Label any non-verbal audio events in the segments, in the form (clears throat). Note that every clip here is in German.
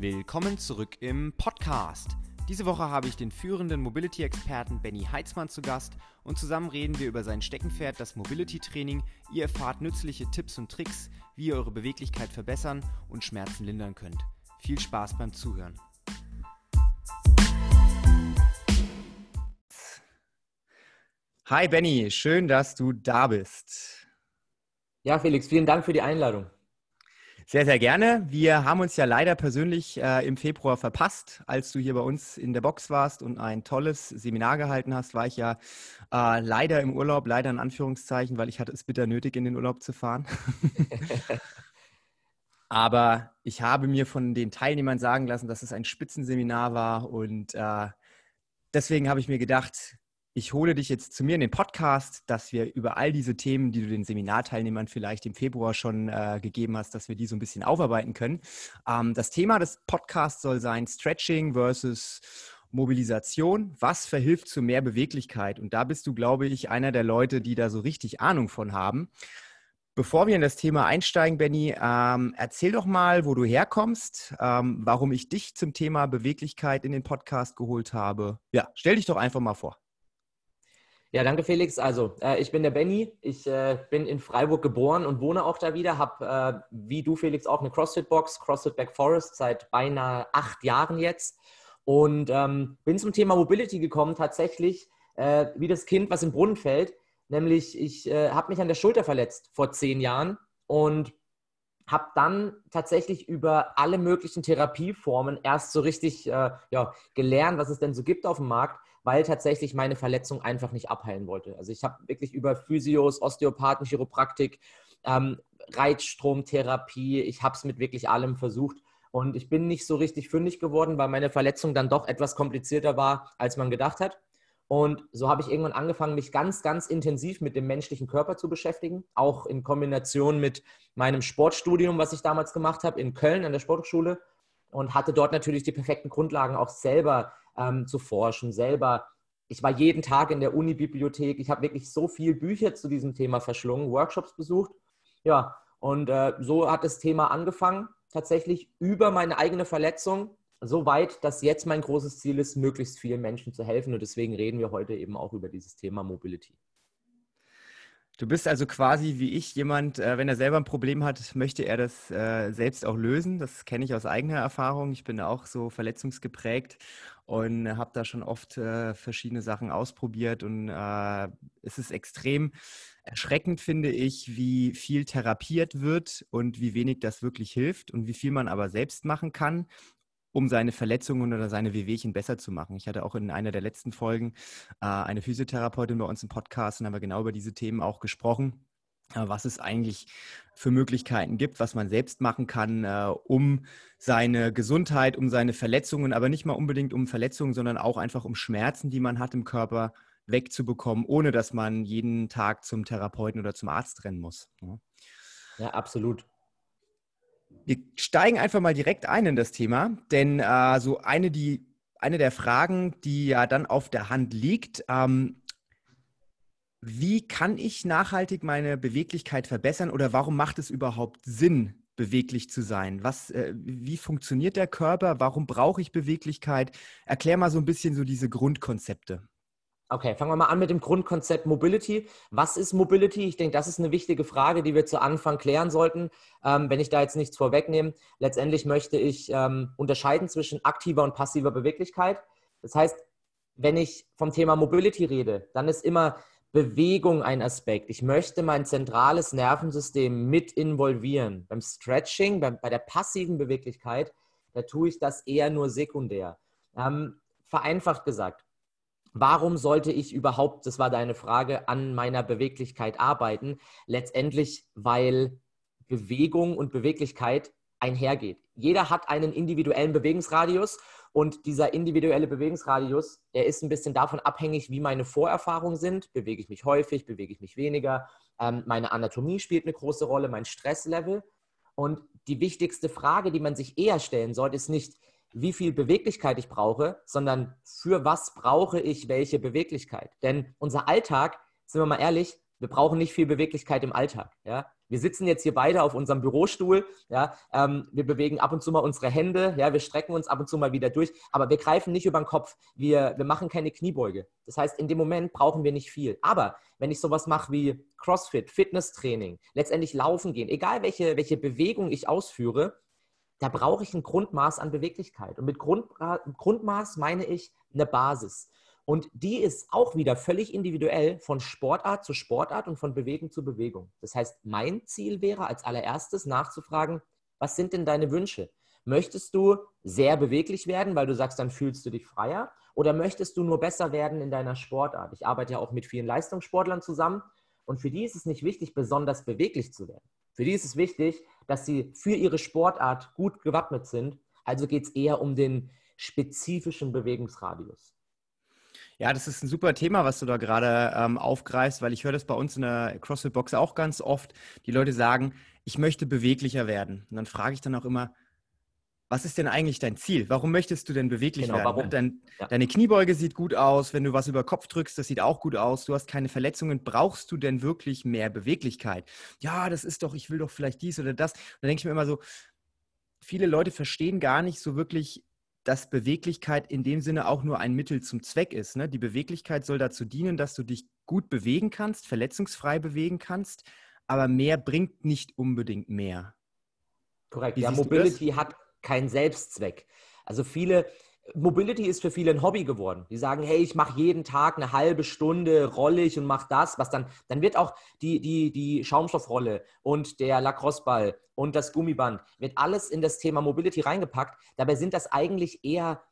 Willkommen zurück im Podcast. Diese Woche habe ich den führenden Mobility-Experten Benny Heitzmann zu Gast und zusammen reden wir über sein Steckenpferd, das Mobility-Training. Ihr erfahrt nützliche Tipps und Tricks, wie ihr eure Beweglichkeit verbessern und Schmerzen lindern könnt. Viel Spaß beim Zuhören. Hi Benny, schön, dass du da bist. Ja, Felix, vielen Dank für die Einladung. Sehr, sehr gerne. Wir haben uns ja leider persönlich äh, im Februar verpasst. Als du hier bei uns in der Box warst und ein tolles Seminar gehalten hast, war ich ja äh, leider im Urlaub, leider in Anführungszeichen, weil ich hatte es bitter nötig, in den Urlaub zu fahren. (laughs) Aber ich habe mir von den Teilnehmern sagen lassen, dass es ein Spitzenseminar war und äh, deswegen habe ich mir gedacht, ich hole dich jetzt zu mir in den Podcast, dass wir über all diese Themen, die du den Seminarteilnehmern vielleicht im Februar schon äh, gegeben hast, dass wir die so ein bisschen aufarbeiten können. Ähm, das Thema des Podcasts soll sein Stretching versus Mobilisation. Was verhilft zu mehr Beweglichkeit? Und da bist du, glaube ich, einer der Leute, die da so richtig Ahnung von haben. Bevor wir in das Thema einsteigen, Benny, ähm, erzähl doch mal, wo du herkommst, ähm, warum ich dich zum Thema Beweglichkeit in den Podcast geholt habe. Ja, stell dich doch einfach mal vor. Ja, danke Felix. Also, äh, ich bin der Benny. Ich äh, bin in Freiburg geboren und wohne auch da wieder. Habe, äh, wie du Felix, auch eine CrossFit-Box, CrossFit Back Forest, seit beinahe acht Jahren jetzt. Und ähm, bin zum Thema Mobility gekommen, tatsächlich äh, wie das Kind, was im Brunnen fällt. Nämlich, ich äh, habe mich an der Schulter verletzt vor zehn Jahren und habe dann tatsächlich über alle möglichen Therapieformen erst so richtig äh, ja, gelernt, was es denn so gibt auf dem Markt weil tatsächlich meine Verletzung einfach nicht abheilen wollte. Also ich habe wirklich über Physios, Osteopathen, Chiropraktik, ähm, Reizstromtherapie, ich habe es mit wirklich allem versucht. Und ich bin nicht so richtig fündig geworden, weil meine Verletzung dann doch etwas komplizierter war, als man gedacht hat. Und so habe ich irgendwann angefangen, mich ganz, ganz intensiv mit dem menschlichen Körper zu beschäftigen, auch in Kombination mit meinem Sportstudium, was ich damals gemacht habe in Köln an der Sporthochschule und hatte dort natürlich die perfekten Grundlagen auch selber ähm, zu forschen, selber. Ich war jeden Tag in der Uni-Bibliothek. Ich habe wirklich so viel Bücher zu diesem Thema verschlungen, Workshops besucht. Ja, und äh, so hat das Thema angefangen, tatsächlich über meine eigene Verletzung, so weit, dass jetzt mein großes Ziel ist, möglichst vielen Menschen zu helfen. Und deswegen reden wir heute eben auch über dieses Thema Mobility. Du bist also quasi wie ich jemand, äh, wenn er selber ein Problem hat, möchte er das äh, selbst auch lösen. Das kenne ich aus eigener Erfahrung. Ich bin auch so verletzungsgeprägt und habe da schon oft äh, verschiedene Sachen ausprobiert. Und äh, es ist extrem erschreckend, finde ich, wie viel therapiert wird und wie wenig das wirklich hilft und wie viel man aber selbst machen kann um seine Verletzungen oder seine Wehwehchen besser zu machen. Ich hatte auch in einer der letzten Folgen äh, eine Physiotherapeutin bei uns im Podcast und haben wir genau über diese Themen auch gesprochen äh, was es eigentlich für Möglichkeiten gibt, was man selbst machen kann, äh, um seine Gesundheit, um seine Verletzungen, aber nicht mal unbedingt um Verletzungen, sondern auch einfach um Schmerzen, die man hat im Körper, wegzubekommen, ohne dass man jeden Tag zum Therapeuten oder zum Arzt rennen muss. Ja, ja absolut. Wir steigen einfach mal direkt ein in das Thema, denn äh, so eine, die, eine der Fragen, die ja dann auf der Hand liegt, ähm, wie kann ich nachhaltig meine Beweglichkeit verbessern oder warum macht es überhaupt Sinn, beweglich zu sein? Was, äh, wie funktioniert der Körper? Warum brauche ich Beweglichkeit? Erklär mal so ein bisschen so diese Grundkonzepte. Okay, fangen wir mal an mit dem Grundkonzept Mobility. Was ist Mobility? Ich denke, das ist eine wichtige Frage, die wir zu Anfang klären sollten. Ähm, wenn ich da jetzt nichts vorwegnehme, letztendlich möchte ich ähm, unterscheiden zwischen aktiver und passiver Beweglichkeit. Das heißt, wenn ich vom Thema Mobility rede, dann ist immer Bewegung ein Aspekt. Ich möchte mein zentrales Nervensystem mit involvieren. Beim Stretching, bei, bei der passiven Beweglichkeit, da tue ich das eher nur sekundär. Ähm, vereinfacht gesagt, Warum sollte ich überhaupt, das war deine Frage, an meiner Beweglichkeit arbeiten? Letztendlich, weil Bewegung und Beweglichkeit einhergeht. Jeder hat einen individuellen Bewegungsradius und dieser individuelle Bewegungsradius, der ist ein bisschen davon abhängig, wie meine Vorerfahrungen sind. Bewege ich mich häufig, bewege ich mich weniger. Ähm, meine Anatomie spielt eine große Rolle, mein Stresslevel. Und die wichtigste Frage, die man sich eher stellen sollte, ist nicht, wie viel Beweglichkeit ich brauche, sondern für was brauche ich welche Beweglichkeit. Denn unser Alltag, sind wir mal ehrlich, wir brauchen nicht viel Beweglichkeit im Alltag. Ja? Wir sitzen jetzt hier beide auf unserem Bürostuhl. Ja? Ähm, wir bewegen ab und zu mal unsere Hände. Ja? Wir strecken uns ab und zu mal wieder durch. Aber wir greifen nicht über den Kopf. Wir, wir machen keine Kniebeuge. Das heißt, in dem Moment brauchen wir nicht viel. Aber wenn ich sowas mache wie CrossFit, Fitnesstraining, letztendlich laufen gehen, egal welche, welche Bewegung ich ausführe, da brauche ich ein Grundmaß an Beweglichkeit. Und mit Grund, Grundmaß meine ich eine Basis. Und die ist auch wieder völlig individuell von Sportart zu Sportart und von Bewegung zu Bewegung. Das heißt, mein Ziel wäre als allererstes nachzufragen, was sind denn deine Wünsche? Möchtest du sehr beweglich werden, weil du sagst, dann fühlst du dich freier? Oder möchtest du nur besser werden in deiner Sportart? Ich arbeite ja auch mit vielen Leistungssportlern zusammen und für die ist es nicht wichtig, besonders beweglich zu werden. Für die ist es wichtig, dass sie für ihre Sportart gut gewappnet sind. Also geht es eher um den spezifischen Bewegungsradius. Ja, das ist ein super Thema, was du da gerade ähm, aufgreifst, weil ich höre das bei uns in der CrossFit-Box auch ganz oft. Die Leute sagen, ich möchte beweglicher werden. Und dann frage ich dann auch immer, was ist denn eigentlich dein Ziel? Warum möchtest du denn beweglich genau, werden? Warum? Dein, ja. Deine Kniebeuge sieht gut aus, wenn du was über Kopf drückst, das sieht auch gut aus. Du hast keine Verletzungen. Brauchst du denn wirklich mehr Beweglichkeit? Ja, das ist doch, ich will doch vielleicht dies oder das. Und dann denke ich mir immer so, viele Leute verstehen gar nicht so wirklich, dass Beweglichkeit in dem Sinne auch nur ein Mittel zum Zweck ist. Ne? Die Beweglichkeit soll dazu dienen, dass du dich gut bewegen kannst, verletzungsfrei bewegen kannst, aber mehr bringt nicht unbedingt mehr. Korrekt. Wie ja, Mobility hat keinen Selbstzweck. Also viele, Mobility ist für viele ein Hobby geworden. Die sagen, hey, ich mache jeden Tag eine halbe Stunde, rolle ich und mache das, was dann, dann wird auch die, die, die Schaumstoffrolle und der Lacrosseball und das Gummiband, wird alles in das Thema Mobility reingepackt. Dabei sind das eigentlich eher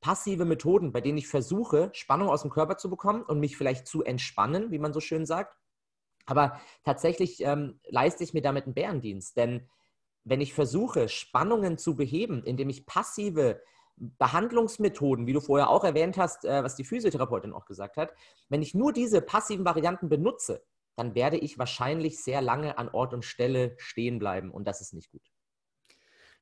passive Methoden, bei denen ich versuche, Spannung aus dem Körper zu bekommen und mich vielleicht zu entspannen, wie man so schön sagt. Aber tatsächlich ähm, leiste ich mir damit einen Bärendienst, denn wenn ich versuche, Spannungen zu beheben, indem ich passive Behandlungsmethoden, wie du vorher auch erwähnt hast, äh, was die Physiotherapeutin auch gesagt hat, wenn ich nur diese passiven Varianten benutze, dann werde ich wahrscheinlich sehr lange an Ort und Stelle stehen bleiben und das ist nicht gut.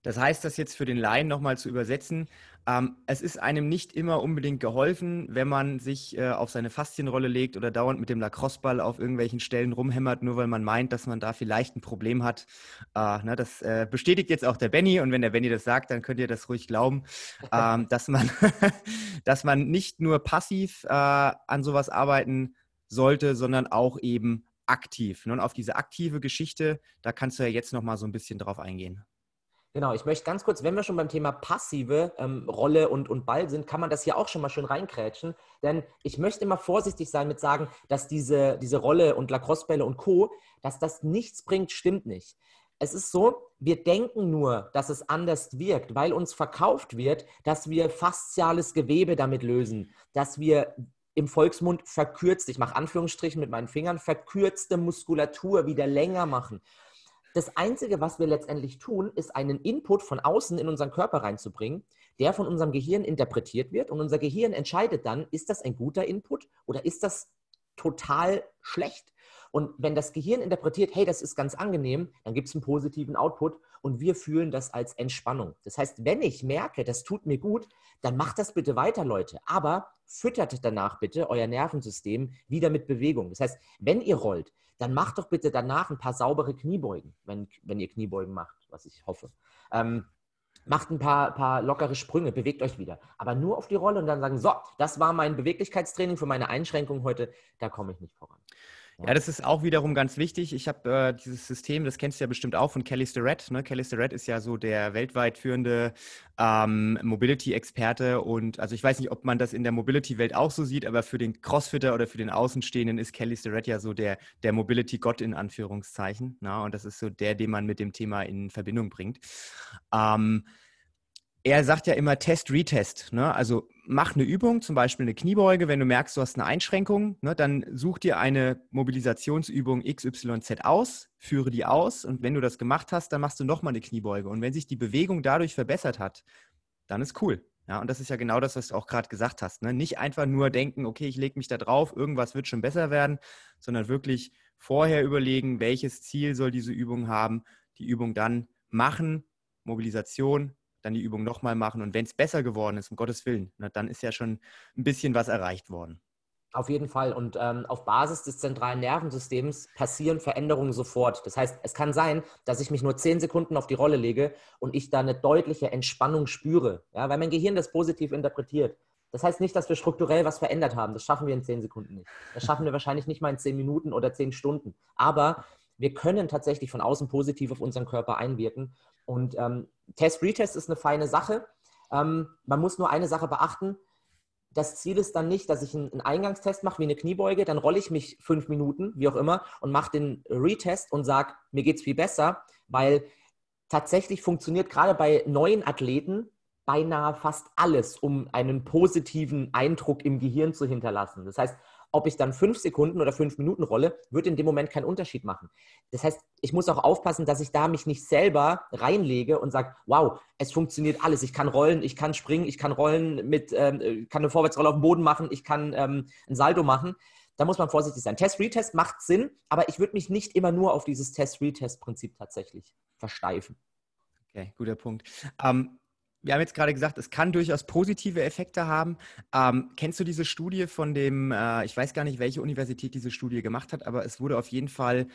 Das heißt, das jetzt für den Laien nochmal zu übersetzen, ähm, es ist einem nicht immer unbedingt geholfen, wenn man sich äh, auf seine Faszienrolle legt oder dauernd mit dem Lacrosseball auf irgendwelchen Stellen rumhämmert, nur weil man meint, dass man da vielleicht ein Problem hat. Äh, ne, das äh, bestätigt jetzt auch der Benny und wenn der Benny das sagt, dann könnt ihr das ruhig glauben, ähm, (laughs) dass, man (laughs) dass man nicht nur passiv äh, an sowas arbeiten sollte, sondern auch eben aktiv. Und auf diese aktive Geschichte, da kannst du ja jetzt nochmal so ein bisschen drauf eingehen. Genau, ich möchte ganz kurz, wenn wir schon beim Thema passive ähm, Rolle und, und Ball sind, kann man das hier auch schon mal schön reinkrätschen. Denn ich möchte immer vorsichtig sein mit sagen, dass diese, diese Rolle und Lacrosse-Bälle und Co., dass das nichts bringt, stimmt nicht. Es ist so, wir denken nur, dass es anders wirkt, weil uns verkauft wird, dass wir fasziales Gewebe damit lösen, dass wir im Volksmund verkürzt, ich mache Anführungsstrichen mit meinen Fingern, verkürzte Muskulatur wieder länger machen. Das Einzige, was wir letztendlich tun, ist einen Input von außen in unseren Körper reinzubringen, der von unserem Gehirn interpretiert wird und unser Gehirn entscheidet dann, ist das ein guter Input oder ist das total schlecht? Und wenn das Gehirn interpretiert, hey, das ist ganz angenehm, dann gibt es einen positiven Output und wir fühlen das als Entspannung. Das heißt, wenn ich merke, das tut mir gut, dann macht das bitte weiter, Leute. Aber füttert danach bitte euer Nervensystem wieder mit Bewegung. Das heißt, wenn ihr rollt, dann macht doch bitte danach ein paar saubere Kniebeugen, wenn, wenn ihr Kniebeugen macht, was ich hoffe. Ähm, macht ein paar, paar lockere Sprünge, bewegt euch wieder. Aber nur auf die Rolle und dann sagen, so, das war mein Beweglichkeitstraining für meine Einschränkung heute, da komme ich nicht voran. Ja, das ist auch wiederum ganz wichtig. Ich habe äh, dieses System, das kennst du ja bestimmt auch von Kelly Starrett. Ne? Kelly Starrett ist ja so der weltweit führende ähm, Mobility-Experte. Und also ich weiß nicht, ob man das in der Mobility-Welt auch so sieht, aber für den Crossfitter oder für den Außenstehenden ist Kelly Starrett ja so der, der Mobility-Gott in Anführungszeichen. Na? Ne? Und das ist so der, den man mit dem Thema in Verbindung bringt. Ähm, er sagt ja immer Test, Retest. Ne? Also mach eine Übung, zum Beispiel eine Kniebeuge. Wenn du merkst, du hast eine Einschränkung, ne, dann such dir eine Mobilisationsübung XYZ aus, führe die aus und wenn du das gemacht hast, dann machst du nochmal eine Kniebeuge. Und wenn sich die Bewegung dadurch verbessert hat, dann ist cool. Ja, und das ist ja genau das, was du auch gerade gesagt hast. Ne? Nicht einfach nur denken, okay, ich lege mich da drauf, irgendwas wird schon besser werden, sondern wirklich vorher überlegen, welches Ziel soll diese Übung haben, die Übung dann machen, Mobilisation, dann die Übung nochmal machen. Und wenn es besser geworden ist, um Gottes Willen, na, dann ist ja schon ein bisschen was erreicht worden. Auf jeden Fall. Und ähm, auf Basis des zentralen Nervensystems passieren Veränderungen sofort. Das heißt, es kann sein, dass ich mich nur zehn Sekunden auf die Rolle lege und ich da eine deutliche Entspannung spüre, ja, weil mein Gehirn das positiv interpretiert. Das heißt nicht, dass wir strukturell was verändert haben. Das schaffen wir in zehn Sekunden nicht. Das schaffen wir wahrscheinlich nicht mal in zehn Minuten oder zehn Stunden. Aber wir können tatsächlich von außen positiv auf unseren Körper einwirken. Und ähm, Test-Retest ist eine feine Sache. Ähm, man muss nur eine Sache beachten das Ziel ist dann nicht, dass ich einen Eingangstest mache wie eine Kniebeuge, dann rolle ich mich fünf Minuten, wie auch immer, und mache den Retest und sage, mir geht es viel besser, weil tatsächlich funktioniert gerade bei neuen Athleten beinahe fast alles, um einen positiven Eindruck im Gehirn zu hinterlassen. Das heißt, ob ich dann fünf Sekunden oder fünf Minuten rolle, wird in dem Moment keinen Unterschied machen. Das heißt, ich muss auch aufpassen, dass ich da mich nicht selber reinlege und sage, wow, es funktioniert alles. Ich kann rollen, ich kann springen, ich kann rollen mit, ähm, kann eine Vorwärtsrolle auf dem Boden machen, ich kann ähm, ein Salto machen. Da muss man vorsichtig sein. Test-Retest macht Sinn, aber ich würde mich nicht immer nur auf dieses Test-Retest-Prinzip tatsächlich versteifen. Okay, guter Punkt. Ähm, wir haben jetzt gerade gesagt, es kann durchaus positive Effekte haben. Ähm, kennst du diese Studie von dem, äh, ich weiß gar nicht, welche Universität diese Studie gemacht hat, aber es wurde auf jeden Fall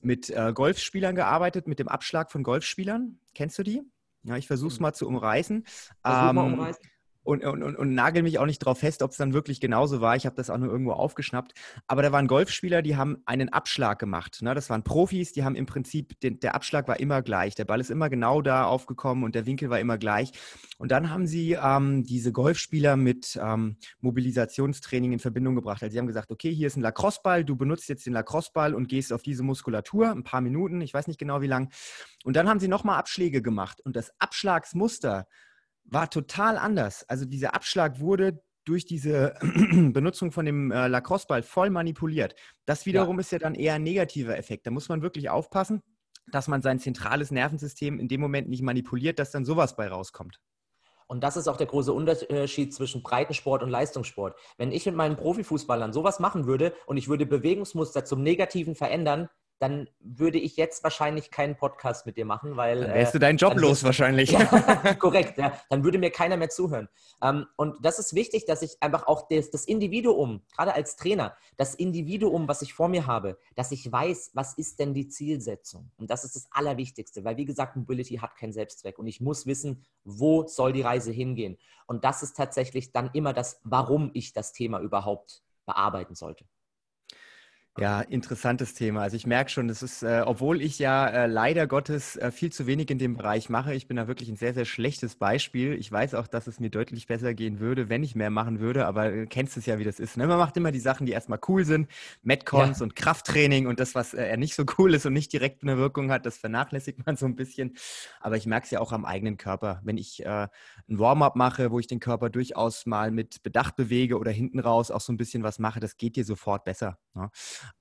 mit äh, Golfspielern gearbeitet, mit dem Abschlag von Golfspielern. Kennst du die? Ja, ich versuche es hm. mal zu umreißen. Ähm, mal umreißen und, und, und, und nagel mich auch nicht darauf fest, ob es dann wirklich genauso war. Ich habe das auch nur irgendwo aufgeschnappt. Aber da waren Golfspieler, die haben einen Abschlag gemacht. Ne? Das waren Profis, die haben im Prinzip, den, der Abschlag war immer gleich. Der Ball ist immer genau da aufgekommen und der Winkel war immer gleich. Und dann haben sie ähm, diese Golfspieler mit ähm, Mobilisationstraining in Verbindung gebracht. Also sie haben gesagt, okay, hier ist ein Lacrosse-Ball, du benutzt jetzt den Lacrosse-Ball und gehst auf diese Muskulatur, ein paar Minuten, ich weiß nicht genau wie lang. Und dann haben sie nochmal Abschläge gemacht. Und das Abschlagsmuster, war total anders. Also dieser Abschlag wurde durch diese (clears throat) Benutzung von dem äh, Lacrosse-Ball voll manipuliert. Das wiederum ja. ist ja dann eher ein negativer Effekt. Da muss man wirklich aufpassen, dass man sein zentrales Nervensystem in dem Moment nicht manipuliert, dass dann sowas bei rauskommt. Und das ist auch der große Unterschied zwischen Breitensport und Leistungssport. Wenn ich mit meinen Profifußballern sowas machen würde und ich würde Bewegungsmuster zum Negativen verändern, dann würde ich jetzt wahrscheinlich keinen Podcast mit dir machen, weil. Dann wärst du deinen Job los wahrscheinlich. Ja, (laughs) korrekt, ja. Dann würde mir keiner mehr zuhören. Ähm, und das ist wichtig, dass ich einfach auch das, das Individuum, gerade als Trainer, das Individuum, was ich vor mir habe, dass ich weiß, was ist denn die Zielsetzung. Und das ist das Allerwichtigste, weil wie gesagt, Mobility hat keinen Selbstzweck und ich muss wissen, wo soll die Reise hingehen. Und das ist tatsächlich dann immer das, warum ich das Thema überhaupt bearbeiten sollte. Ja, interessantes Thema. Also ich merke schon, das ist, äh, obwohl ich ja äh, leider Gottes äh, viel zu wenig in dem Bereich mache, ich bin da wirklich ein sehr, sehr schlechtes Beispiel. Ich weiß auch, dass es mir deutlich besser gehen würde, wenn ich mehr machen würde, aber du kennst es ja, wie das ist. Ne? Man macht immer die Sachen, die erstmal cool sind, Metcons ja. und Krafttraining und das, was äh, nicht so cool ist und nicht direkt eine Wirkung hat, das vernachlässigt man so ein bisschen. Aber ich merke es ja auch am eigenen Körper. Wenn ich äh, ein Warm-up mache, wo ich den Körper durchaus mal mit Bedacht bewege oder hinten raus auch so ein bisschen was mache, das geht dir sofort besser. Ne?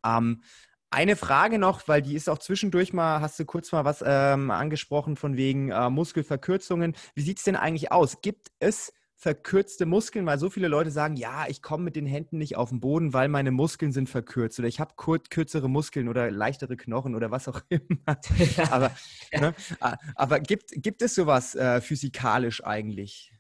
Ähm, eine Frage noch, weil die ist auch zwischendurch mal, hast du kurz mal was ähm, angesprochen von wegen äh, Muskelverkürzungen. Wie sieht es denn eigentlich aus? Gibt es verkürzte Muskeln, weil so viele Leute sagen, ja, ich komme mit den Händen nicht auf den Boden, weil meine Muskeln sind verkürzt oder ich habe kürzere Muskeln oder leichtere Knochen oder was auch (laughs) immer. (laughs) aber, ne, aber gibt, gibt es sowas äh, physikalisch eigentlich?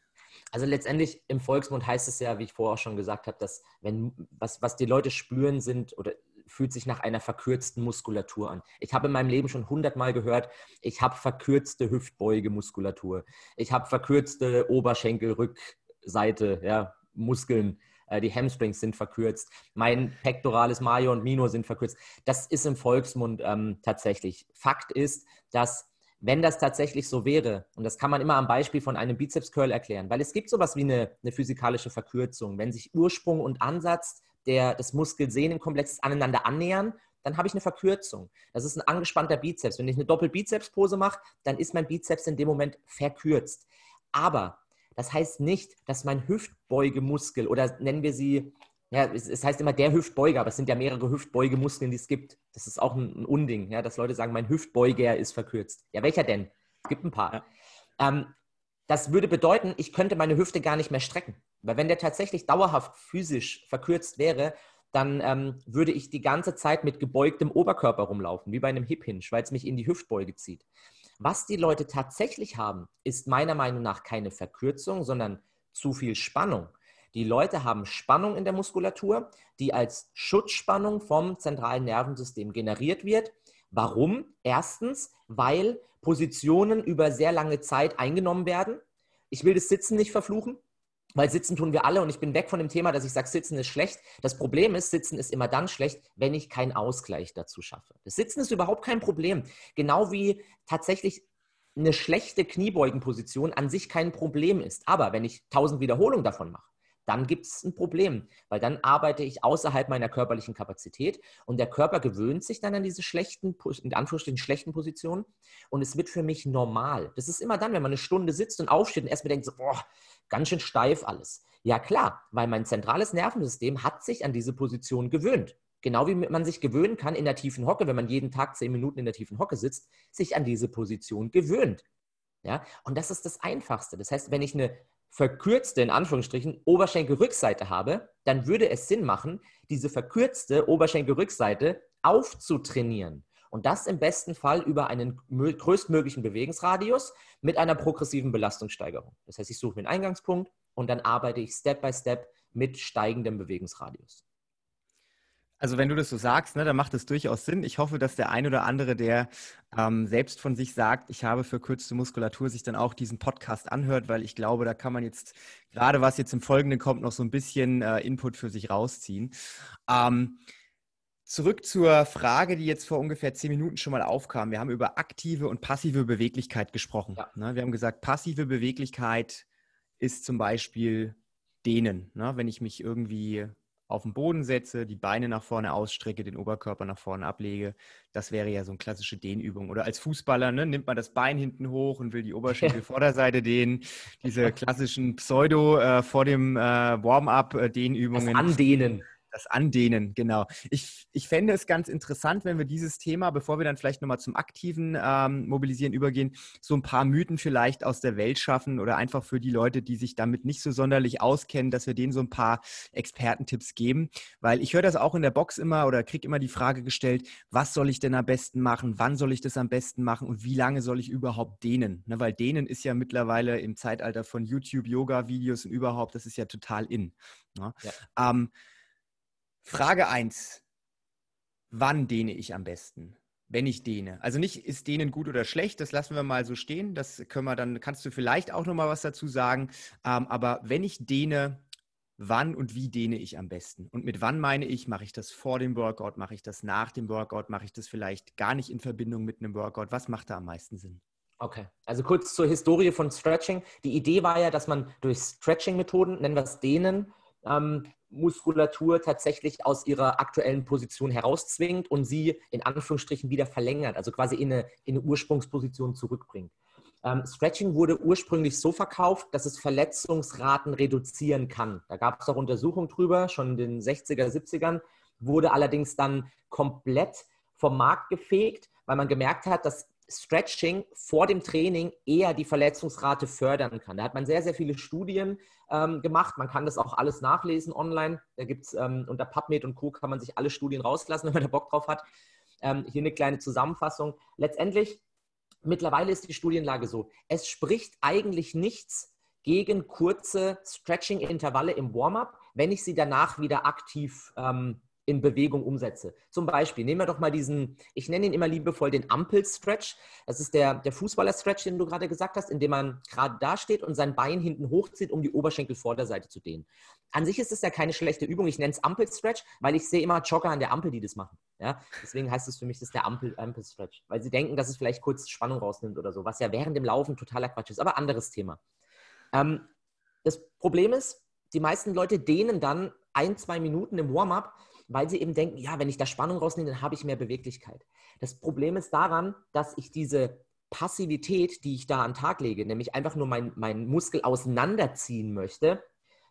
Also letztendlich im Volksmund heißt es ja, wie ich vorher auch schon gesagt habe, dass wenn was, was die Leute spüren sind oder fühlt sich nach einer verkürzten Muskulatur an. Ich habe in meinem Leben schon hundertmal gehört, ich habe verkürzte Hüftbeugemuskulatur. Ich habe verkürzte Oberschenkelrückseite, ja, Muskeln. Äh, die Hamstrings sind verkürzt. Mein Pectoralis Major und Minor sind verkürzt. Das ist im Volksmund ähm, tatsächlich. Fakt ist, dass wenn das tatsächlich so wäre, und das kann man immer am Beispiel von einem Bizeps-Curl erklären, weil es gibt sowas wie eine, eine physikalische Verkürzung. Wenn sich Ursprung und Ansatz der, des Muskelsehnenkomplexes aneinander annähern, dann habe ich eine Verkürzung. Das ist ein angespannter Bizeps. Wenn ich eine Doppel-Bizeps-Pose mache, dann ist mein Bizeps in dem Moment verkürzt. Aber das heißt nicht, dass mein Hüftbeugemuskel oder nennen wir sie ja, es, heißt immer der Hüftbeuger, aber es sind ja mehrere Hüftbeugemuskeln, die es gibt. Das ist auch ein, ein Unding, ja, dass Leute sagen, mein Hüftbeuger ist verkürzt. Ja, welcher denn? Es gibt ein paar. Ja. Ähm, das würde bedeuten, ich könnte meine Hüfte gar nicht mehr strecken. Weil wenn der tatsächlich dauerhaft physisch verkürzt wäre, dann ähm, würde ich die ganze Zeit mit gebeugtem Oberkörper rumlaufen, wie bei einem Hip Hinge, weil es mich in die Hüftbeuge zieht. Was die Leute tatsächlich haben, ist meiner Meinung nach keine Verkürzung, sondern zu viel Spannung. Die Leute haben Spannung in der Muskulatur, die als Schutzspannung vom zentralen Nervensystem generiert wird. Warum? Erstens, weil Positionen über sehr lange Zeit eingenommen werden. Ich will das Sitzen nicht verfluchen, weil Sitzen tun wir alle und ich bin weg von dem Thema, dass ich sage, Sitzen ist schlecht. Das Problem ist, Sitzen ist immer dann schlecht, wenn ich keinen Ausgleich dazu schaffe. Das Sitzen ist überhaupt kein Problem. Genau wie tatsächlich eine schlechte Kniebeugenposition an sich kein Problem ist. Aber wenn ich 1000 Wiederholungen davon mache, dann gibt es ein Problem, weil dann arbeite ich außerhalb meiner körperlichen Kapazität und der Körper gewöhnt sich dann an diese schlechten, in Anführungsstrichen schlechten Positionen und es wird für mich normal. Das ist immer dann, wenn man eine Stunde sitzt und aufsteht und erstmal denkt, so, boah, ganz schön steif alles. Ja klar, weil mein zentrales Nervensystem hat sich an diese Position gewöhnt. Genau wie man sich gewöhnen kann in der tiefen Hocke, wenn man jeden Tag zehn Minuten in der tiefen Hocke sitzt, sich an diese Position gewöhnt. Ja? Und das ist das Einfachste. Das heißt, wenn ich eine verkürzte, in Anführungsstrichen, Oberschenkelrückseite habe, dann würde es Sinn machen, diese verkürzte Oberschenkelrückseite aufzutrainieren. Und das im besten Fall über einen größtmöglichen Bewegungsradius mit einer progressiven Belastungssteigerung. Das heißt, ich suche mir einen Eingangspunkt und dann arbeite ich Step by Step mit steigendem Bewegungsradius. Also wenn du das so sagst, ne, dann macht es durchaus Sinn. Ich hoffe, dass der ein oder andere, der ähm, selbst von sich sagt, ich habe verkürzte Muskulatur, sich dann auch diesen Podcast anhört, weil ich glaube, da kann man jetzt, gerade was jetzt im Folgenden kommt, noch so ein bisschen äh, Input für sich rausziehen. Ähm, zurück zur Frage, die jetzt vor ungefähr zehn Minuten schon mal aufkam. Wir haben über aktive und passive Beweglichkeit gesprochen. Ja. Ne? Wir haben gesagt, passive Beweglichkeit ist zum Beispiel Dehnen. Ne? Wenn ich mich irgendwie auf den Boden setze, die Beine nach vorne ausstrecke, den Oberkörper nach vorne ablege. Das wäre ja so eine klassische Dehnübung. Oder als Fußballer ne, nimmt man das Bein hinten hoch und will die Oberschenkelvorderseite (laughs) dehnen. Diese klassischen Pseudo äh, vor dem äh, Warm-up-Dehnübungen. Äh, Andehnen. Das Andehnen, genau. Ich, ich fände es ganz interessant, wenn wir dieses Thema, bevor wir dann vielleicht nochmal zum aktiven ähm, Mobilisieren übergehen, so ein paar Mythen vielleicht aus der Welt schaffen oder einfach für die Leute, die sich damit nicht so sonderlich auskennen, dass wir denen so ein paar Expertentipps geben. Weil ich höre das auch in der Box immer oder kriege immer die Frage gestellt, was soll ich denn am besten machen, wann soll ich das am besten machen und wie lange soll ich überhaupt dehnen? Ne, weil dehnen ist ja mittlerweile im Zeitalter von YouTube, Yoga-Videos und überhaupt, das ist ja total in. Ne? Ja. Ähm, Frage 1. Wann dehne ich am besten? Wenn ich dehne. Also nicht, ist dehnen gut oder schlecht, das lassen wir mal so stehen. Das können wir dann, kannst du vielleicht auch nochmal was dazu sagen. Ähm, aber wenn ich dehne, wann und wie dehne ich am besten? Und mit wann meine ich, mache ich das vor dem Workout, mache ich das nach dem Workout, mache ich das vielleicht gar nicht in Verbindung mit einem Workout? Was macht da am meisten Sinn? Okay, also kurz zur Historie von Stretching. Die Idee war ja, dass man durch Stretching-Methoden, nennen wir es Dehnen, ähm, Muskulatur tatsächlich aus ihrer aktuellen Position herauszwingt und sie in Anführungsstrichen wieder verlängert, also quasi in eine, in eine Ursprungsposition zurückbringt. Ähm, Stretching wurde ursprünglich so verkauft, dass es Verletzungsraten reduzieren kann. Da gab es auch Untersuchungen drüber, schon in den 60er, 70ern, wurde allerdings dann komplett vom Markt gefegt, weil man gemerkt hat, dass Stretching vor dem Training eher die Verletzungsrate fördern kann. Da hat man sehr, sehr viele Studien ähm, gemacht. Man kann das auch alles nachlesen online. Da gibt es ähm, unter PubMed und Co. kann man sich alle Studien rauslassen, (laughs) wenn man da Bock drauf hat. Ähm, hier eine kleine Zusammenfassung. Letztendlich, mittlerweile ist die Studienlage so, es spricht eigentlich nichts gegen kurze Stretching-Intervalle im Warm-up, wenn ich sie danach wieder aktiv ähm, in Bewegung umsetze. Zum Beispiel, nehmen wir doch mal diesen, ich nenne ihn immer liebevoll den Ampel-Stretch. Das ist der, der Fußballer-Stretch, den du gerade gesagt hast, in dem man gerade da steht und sein Bein hinten hochzieht, um die Oberschenkelvorderseite zu dehnen. An sich ist es ja keine schlechte Übung. Ich nenne es Ampel-Stretch, weil ich sehe immer Jogger an der Ampel, die das machen. Ja? Deswegen heißt es für mich, das ist der Ampel-Stretch, weil sie denken, dass es vielleicht kurz Spannung rausnimmt oder so, was ja während dem Laufen totaler Quatsch ist. Aber anderes Thema. Ähm, das Problem ist, die meisten Leute dehnen dann ein, zwei Minuten im Warm-up weil sie eben denken, ja, wenn ich da Spannung rausnehme, dann habe ich mehr Beweglichkeit. Das Problem ist daran, dass ich diese Passivität, die ich da an den Tag lege, nämlich einfach nur meinen mein Muskel auseinanderziehen möchte,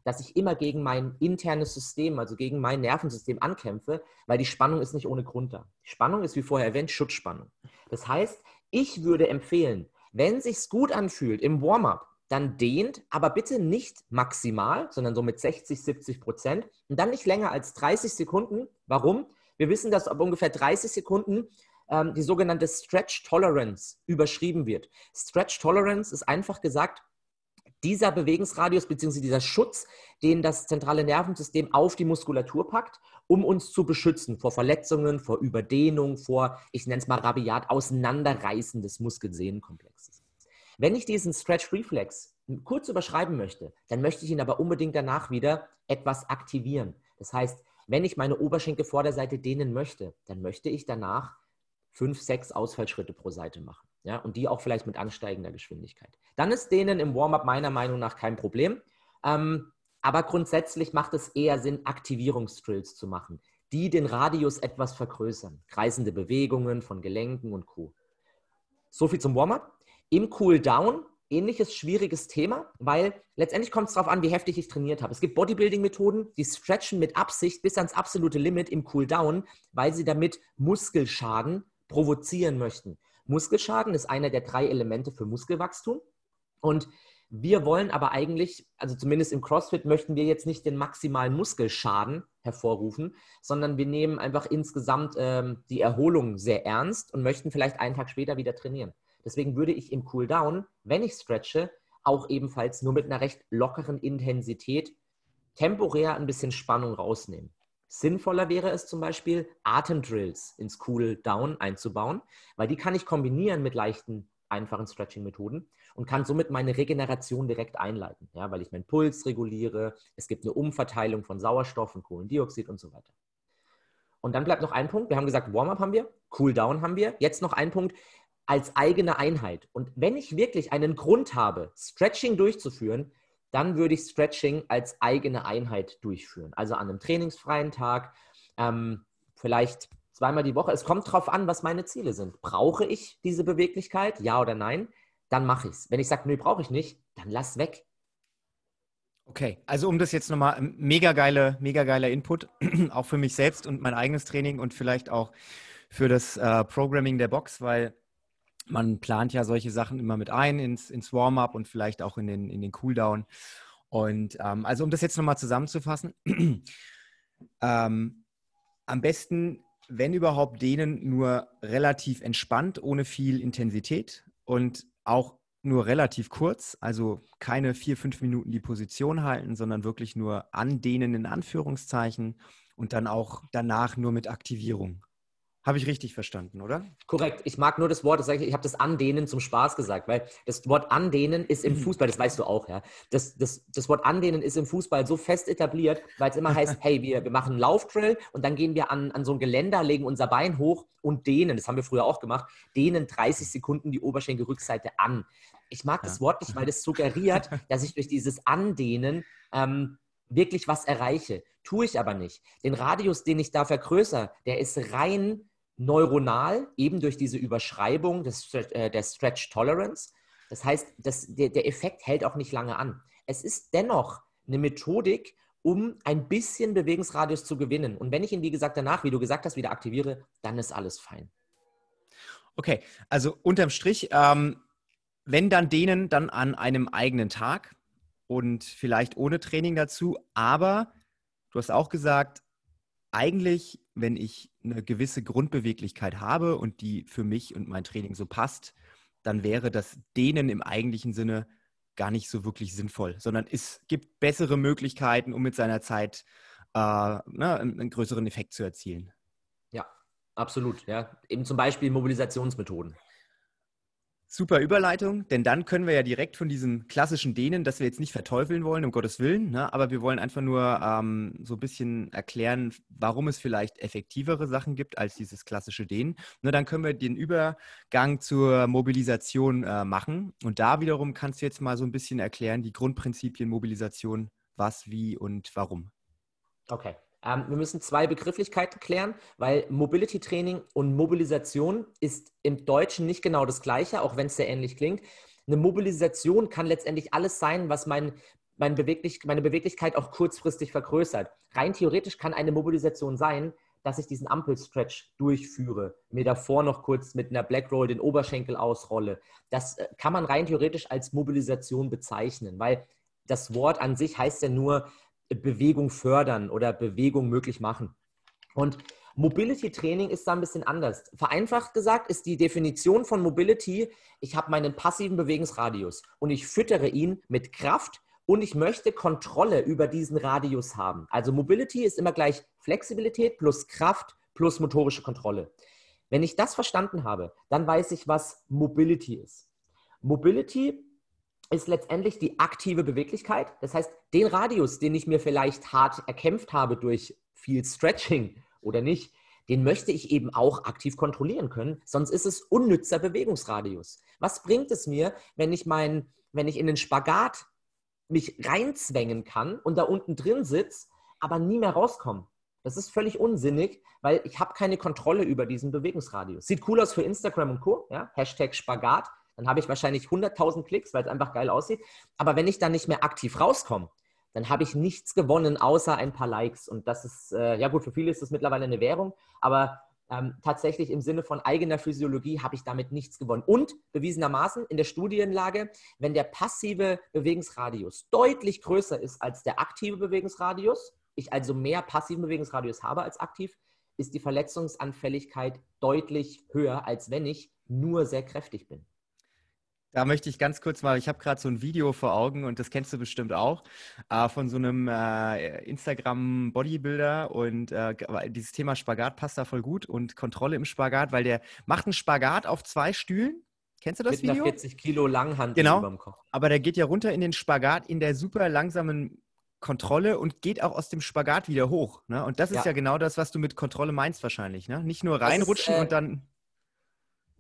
dass ich immer gegen mein internes System, also gegen mein Nervensystem ankämpfe, weil die Spannung ist nicht ohne Grund da. Die Spannung ist, wie vorher erwähnt, Schutzspannung. Das heißt, ich würde empfehlen, wenn es sich gut anfühlt im Warm-up, dann dehnt, aber bitte nicht maximal, sondern so mit 60, 70 Prozent und dann nicht länger als 30 Sekunden. Warum? Wir wissen, dass ab ungefähr 30 Sekunden ähm, die sogenannte Stretch Tolerance überschrieben wird. Stretch Tolerance ist einfach gesagt dieser Bewegungsradius bzw. dieser Schutz, den das zentrale Nervensystem auf die Muskulatur packt, um uns zu beschützen vor Verletzungen, vor Überdehnung, vor, ich nenne es mal rabiat, Auseinanderreißen des Muskelsehnenkomplexes. Wenn ich diesen Stretch Reflex kurz überschreiben möchte, dann möchte ich ihn aber unbedingt danach wieder etwas aktivieren. Das heißt, wenn ich meine Oberschenkelvorderseite dehnen möchte, dann möchte ich danach fünf, sechs Ausfallschritte pro Seite machen. Ja, und die auch vielleicht mit ansteigender Geschwindigkeit. Dann ist denen im Warm-up meiner Meinung nach kein Problem. Ähm, aber grundsätzlich macht es eher Sinn, Aktivierungsdrills zu machen, die den Radius etwas vergrößern. Kreisende Bewegungen von Gelenken und Co. So viel zum Warm-up. Im Cool-Down ähnliches schwieriges Thema, weil letztendlich kommt es darauf an, wie heftig ich trainiert habe. Es gibt Bodybuilding-Methoden, die stretchen mit Absicht bis ans absolute Limit im Cooldown, weil sie damit Muskelschaden provozieren möchten. Muskelschaden ist einer der drei Elemente für Muskelwachstum. Und wir wollen aber eigentlich, also zumindest im CrossFit, möchten wir jetzt nicht den maximalen Muskelschaden hervorrufen, sondern wir nehmen einfach insgesamt ähm, die Erholung sehr ernst und möchten vielleicht einen Tag später wieder trainieren. Deswegen würde ich im Cooldown, wenn ich stretche, auch ebenfalls nur mit einer recht lockeren Intensität temporär ein bisschen Spannung rausnehmen. Sinnvoller wäre es zum Beispiel, Atemdrills ins Cool-Down einzubauen, weil die kann ich kombinieren mit leichten, einfachen Stretching-Methoden und kann somit meine Regeneration direkt einleiten, ja, weil ich meinen Puls reguliere. Es gibt eine Umverteilung von Sauerstoff und Kohlendioxid und so weiter. Und dann bleibt noch ein Punkt. Wir haben gesagt, Warm-up haben wir, Cool-Down haben wir. Jetzt noch ein Punkt als eigene Einheit. Und wenn ich wirklich einen Grund habe, Stretching durchzuführen, dann würde ich Stretching als eigene Einheit durchführen. Also an einem trainingsfreien Tag, ähm, vielleicht zweimal die Woche. Es kommt darauf an, was meine Ziele sind. Brauche ich diese Beweglichkeit? Ja oder nein? Dann mache ich es. Wenn ich sage, nö, brauche ich nicht, dann lass weg. Okay, also um das jetzt nochmal, mega geile, mega geiler Input, (clears throat) auch für mich selbst und mein eigenes Training und vielleicht auch für das äh, Programming der Box, weil man plant ja solche Sachen immer mit ein ins, ins Warm-up und vielleicht auch in den, in den Cooldown. Und ähm, also um das jetzt nochmal zusammenzufassen, (clears throat) ähm, am besten, wenn überhaupt, denen nur relativ entspannt, ohne viel Intensität und auch nur relativ kurz, also keine vier, fünf Minuten die Position halten, sondern wirklich nur an denen in Anführungszeichen und dann auch danach nur mit Aktivierung. Habe ich richtig verstanden, oder? Korrekt. Ich mag nur das Wort, das ich, ich habe das Andehnen zum Spaß gesagt, weil das Wort Andehnen ist im mhm. Fußball, das weißt du auch, ja. Das, das, das Wort Andehnen ist im Fußball so fest etabliert, weil es immer heißt, (laughs) hey, wir, wir machen einen Laufdrill und dann gehen wir an, an so ein Geländer, legen unser Bein hoch und dehnen, das haben wir früher auch gemacht, dehnen 30 Sekunden die Oberschenkelrückseite an. Ich mag ja. das Wort nicht, weil das suggeriert, (laughs) dass ich durch dieses Andehnen ähm, wirklich was erreiche. Tue ich aber nicht. Den Radius, den ich da vergrößere, der ist rein neuronal, eben durch diese Überschreibung des, äh, der Stretch Tolerance. Das heißt, das, der, der Effekt hält auch nicht lange an. Es ist dennoch eine Methodik, um ein bisschen Bewegungsradius zu gewinnen. Und wenn ich ihn, wie gesagt, danach, wie du gesagt hast, wieder aktiviere, dann ist alles fein. Okay, also unterm Strich, ähm, wenn dann denen, dann an einem eigenen Tag und vielleicht ohne Training dazu. Aber du hast auch gesagt, eigentlich, wenn ich eine gewisse Grundbeweglichkeit habe und die für mich und mein Training so passt, dann wäre das denen im eigentlichen Sinne gar nicht so wirklich sinnvoll, sondern es gibt bessere Möglichkeiten, um mit seiner Zeit äh, ne, einen, einen größeren Effekt zu erzielen. Ja, absolut. Ja. Eben zum Beispiel Mobilisationsmethoden. Super Überleitung, denn dann können wir ja direkt von diesem klassischen Dehnen, das wir jetzt nicht verteufeln wollen, um Gottes Willen, ne, aber wir wollen einfach nur ähm, so ein bisschen erklären, warum es vielleicht effektivere Sachen gibt als dieses klassische Dehnen. Ne, dann können wir den Übergang zur Mobilisation äh, machen. Und da wiederum kannst du jetzt mal so ein bisschen erklären, die Grundprinzipien Mobilisation, was, wie und warum. Okay. Ähm, wir müssen zwei Begrifflichkeiten klären, weil Mobility Training und Mobilisation ist im Deutschen nicht genau das Gleiche, auch wenn es sehr ähnlich klingt. Eine Mobilisation kann letztendlich alles sein, was mein, mein Beweglich, meine Beweglichkeit auch kurzfristig vergrößert. Rein theoretisch kann eine Mobilisation sein, dass ich diesen Ampelstretch durchführe, mir davor noch kurz mit einer Black Roll den Oberschenkel ausrolle. Das äh, kann man rein theoretisch als Mobilisation bezeichnen, weil das Wort an sich heißt ja nur, Bewegung fördern oder Bewegung möglich machen. Und Mobility Training ist da ein bisschen anders. Vereinfacht gesagt ist die Definition von Mobility, ich habe meinen passiven Bewegungsradius und ich füttere ihn mit Kraft und ich möchte Kontrolle über diesen Radius haben. Also Mobility ist immer gleich Flexibilität plus Kraft plus motorische Kontrolle. Wenn ich das verstanden habe, dann weiß ich, was Mobility ist. Mobility ist letztendlich die aktive Beweglichkeit. Das heißt, den Radius, den ich mir vielleicht hart erkämpft habe durch viel Stretching oder nicht, den möchte ich eben auch aktiv kontrollieren können, sonst ist es unnützer Bewegungsradius. Was bringt es mir, wenn ich mein, wenn ich in den Spagat mich reinzwängen kann und da unten drin sitze, aber nie mehr rauskomme? Das ist völlig unsinnig, weil ich habe keine Kontrolle über diesen Bewegungsradius. Sieht cool aus für Instagram und Co. Ja? Hashtag Spagat. Dann habe ich wahrscheinlich 100.000 Klicks, weil es einfach geil aussieht. Aber wenn ich dann nicht mehr aktiv rauskomme, dann habe ich nichts gewonnen, außer ein paar Likes. Und das ist, äh, ja gut, für viele ist das mittlerweile eine Währung, aber ähm, tatsächlich im Sinne von eigener Physiologie habe ich damit nichts gewonnen. Und bewiesenermaßen in der Studienlage, wenn der passive Bewegungsradius deutlich größer ist als der aktive Bewegungsradius, ich also mehr passiven Bewegungsradius habe als aktiv, ist die Verletzungsanfälligkeit deutlich höher, als wenn ich nur sehr kräftig bin. Da möchte ich ganz kurz mal, ich habe gerade so ein Video vor Augen und das kennst du bestimmt auch, äh, von so einem äh, Instagram-Bodybuilder und äh, dieses Thema Spagat passt da voll gut und Kontrolle im Spagat, weil der macht einen Spagat auf zwei Stühlen. Kennst du das Mit Video? Mit 40 Kilo Langhand genau, über dem Kopf. Aber der geht ja runter in den Spagat in der super langsamen Kontrolle und geht auch aus dem Spagat wieder hoch. Ne? Und das ist ja. ja genau das, was du mit Kontrolle meinst wahrscheinlich. Ne? Nicht nur reinrutschen ist, äh, und dann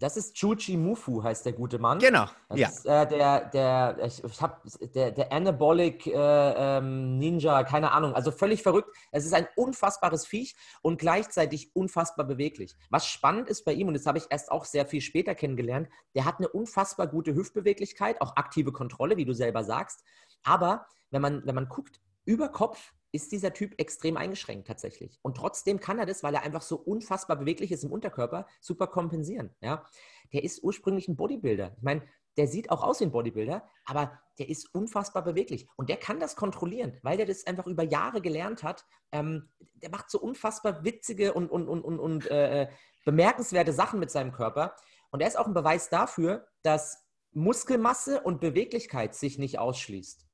das ist Chuchi Mufu, heißt der gute Mann. Genau. Das ja. ist äh, der, der, ich, ich hab, der, der Anabolic äh, ähm, Ninja, keine Ahnung. Also völlig verrückt. Es ist ein unfassbares Viech und gleichzeitig unfassbar beweglich. Was spannend ist bei ihm, und das habe ich erst auch sehr viel später kennengelernt, der hat eine unfassbar gute Hüftbeweglichkeit, auch aktive Kontrolle, wie du selber sagst. Aber wenn man, wenn man guckt, über Kopf ist dieser Typ extrem eingeschränkt tatsächlich. Und trotzdem kann er das, weil er einfach so unfassbar beweglich ist im Unterkörper, super kompensieren. Ja? Der ist ursprünglich ein Bodybuilder. Ich meine, der sieht auch aus wie ein Bodybuilder, aber der ist unfassbar beweglich. Und der kann das kontrollieren, weil der das einfach über Jahre gelernt hat. Ähm, der macht so unfassbar witzige und, und, und, und, und äh, bemerkenswerte Sachen mit seinem Körper. Und er ist auch ein Beweis dafür, dass Muskelmasse und Beweglichkeit sich nicht ausschließt.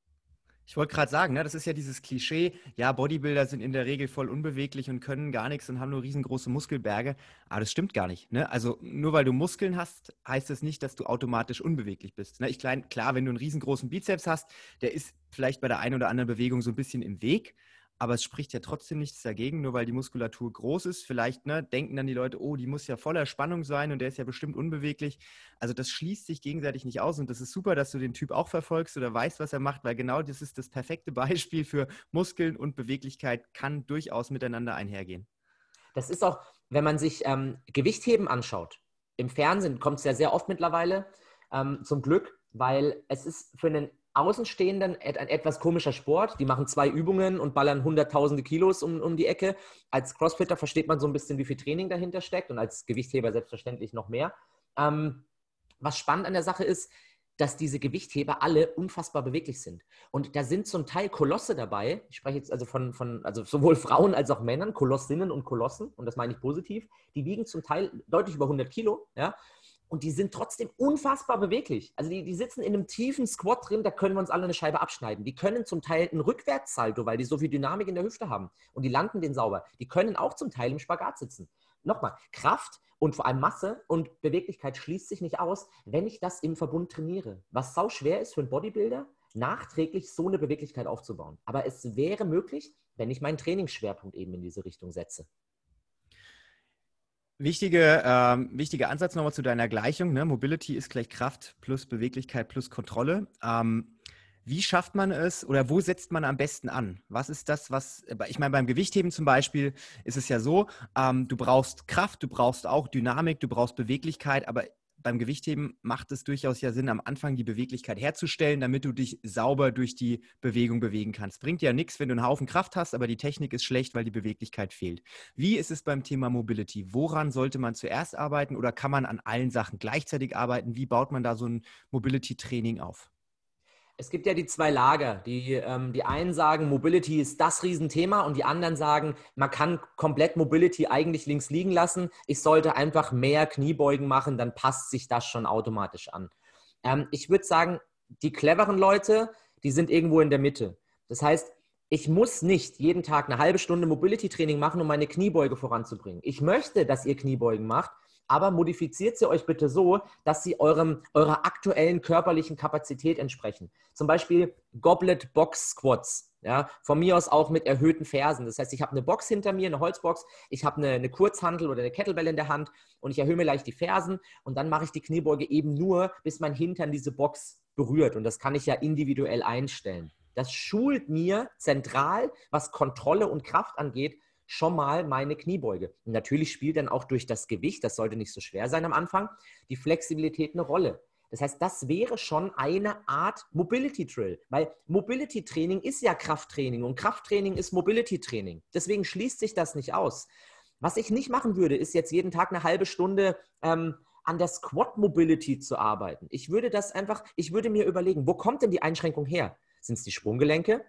Ich wollte gerade sagen, ne, das ist ja dieses Klischee, ja, Bodybuilder sind in der Regel voll unbeweglich und können gar nichts und haben nur riesengroße Muskelberge. Aber das stimmt gar nicht. Ne? Also nur weil du Muskeln hast, heißt das nicht, dass du automatisch unbeweglich bist. Ne? Ich klein, klar, wenn du einen riesengroßen Bizeps hast, der ist vielleicht bei der einen oder anderen Bewegung so ein bisschen im Weg aber es spricht ja trotzdem nichts dagegen, nur weil die Muskulatur groß ist. Vielleicht ne, denken dann die Leute, oh, die muss ja voller Spannung sein und der ist ja bestimmt unbeweglich. Also das schließt sich gegenseitig nicht aus und das ist super, dass du den Typ auch verfolgst oder weißt, was er macht, weil genau das ist das perfekte (laughs) Beispiel für Muskeln und Beweglichkeit kann durchaus miteinander einhergehen. Das ist auch, wenn man sich ähm, Gewichtheben anschaut. Im Fernsehen kommt es ja sehr oft mittlerweile, ähm, zum Glück, weil es ist für einen Außenstehenden ein etwas komischer Sport. Die machen zwei Übungen und ballern hunderttausende Kilos um, um die Ecke. Als Crossfitter versteht man so ein bisschen, wie viel Training dahinter steckt und als Gewichtheber selbstverständlich noch mehr. Ähm, was spannend an der Sache ist, dass diese Gewichtheber alle unfassbar beweglich sind. Und da sind zum Teil Kolosse dabei. Ich spreche jetzt also von, von also sowohl (laughs) Frauen als auch Männern, Kolossinnen und Kolossen, und das meine ich positiv. Die wiegen zum Teil deutlich über 100 Kilo, ja, und die sind trotzdem unfassbar beweglich. Also die, die sitzen in einem tiefen Squat drin, da können wir uns alle eine Scheibe abschneiden. Die können zum Teil einen Rückwärtssalto, weil die so viel Dynamik in der Hüfte haben und die landen den sauber. Die können auch zum Teil im Spagat sitzen. Nochmal, Kraft und vor allem Masse und Beweglichkeit schließt sich nicht aus, wenn ich das im Verbund trainiere. Was sau schwer ist für einen Bodybuilder, nachträglich so eine Beweglichkeit aufzubauen. Aber es wäre möglich, wenn ich meinen Trainingsschwerpunkt eben in diese Richtung setze. Wichtige, ähm, wichtiger Ansatz nochmal zu deiner Gleichung. Ne? Mobility ist gleich Kraft plus Beweglichkeit plus Kontrolle. Ähm, wie schafft man es oder wo setzt man am besten an? Was ist das, was, ich meine, beim Gewichtheben zum Beispiel ist es ja so, ähm, du brauchst Kraft, du brauchst auch Dynamik, du brauchst Beweglichkeit, aber beim Gewichtheben macht es durchaus ja Sinn, am Anfang die Beweglichkeit herzustellen, damit du dich sauber durch die Bewegung bewegen kannst. Bringt ja nichts, wenn du einen Haufen Kraft hast, aber die Technik ist schlecht, weil die Beweglichkeit fehlt. Wie ist es beim Thema Mobility? Woran sollte man zuerst arbeiten oder kann man an allen Sachen gleichzeitig arbeiten? Wie baut man da so ein Mobility-Training auf? Es gibt ja die zwei Lager. Die, ähm, die einen sagen, Mobility ist das Riesenthema und die anderen sagen, man kann komplett Mobility eigentlich links liegen lassen. Ich sollte einfach mehr Kniebeugen machen, dann passt sich das schon automatisch an. Ähm, ich würde sagen, die cleveren Leute, die sind irgendwo in der Mitte. Das heißt, ich muss nicht jeden Tag eine halbe Stunde Mobility-Training machen, um meine Kniebeuge voranzubringen. Ich möchte, dass ihr Kniebeugen macht, aber modifiziert sie euch bitte so, dass sie eurem, eurer aktuellen körperlichen Kapazität entsprechen. Zum Beispiel Goblet Box Squats. Ja, von mir aus auch mit erhöhten Fersen. Das heißt, ich habe eine Box hinter mir, eine Holzbox, ich habe eine, eine Kurzhantel oder eine Kettlebell in der Hand und ich erhöhe mir leicht die Fersen und dann mache ich die Kniebeuge eben nur, bis mein Hintern diese Box berührt. Und das kann ich ja individuell einstellen. Das schult mir zentral, was Kontrolle und Kraft angeht, schon mal meine Kniebeuge. Und natürlich spielt dann auch durch das Gewicht, das sollte nicht so schwer sein am Anfang, die Flexibilität eine Rolle. Das heißt, das wäre schon eine Art Mobility Drill, weil Mobility Training ist ja Krafttraining und Krafttraining ist Mobility Training. Deswegen schließt sich das nicht aus. Was ich nicht machen würde, ist jetzt jeden Tag eine halbe Stunde ähm, an der Squat Mobility zu arbeiten. Ich würde das einfach, ich würde mir überlegen, wo kommt denn die Einschränkung her? Sind es die Sprunggelenke?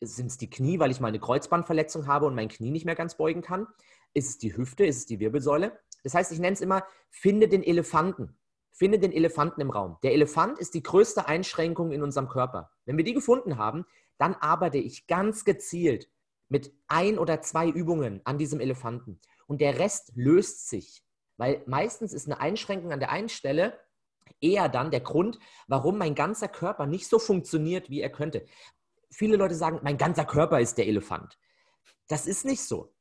Sind es die Knie, weil ich mal eine Kreuzbandverletzung habe und mein Knie nicht mehr ganz beugen kann? Ist es die Hüfte? Ist es die Wirbelsäule? Das heißt, ich nenne es immer, finde den Elefanten. Finde den Elefanten im Raum. Der Elefant ist die größte Einschränkung in unserem Körper. Wenn wir die gefunden haben, dann arbeite ich ganz gezielt mit ein oder zwei Übungen an diesem Elefanten. Und der Rest löst sich. Weil meistens ist eine Einschränkung an der einen Stelle eher dann der Grund, warum mein ganzer Körper nicht so funktioniert, wie er könnte viele Leute sagen, mein ganzer Körper ist der Elefant. Das ist nicht so.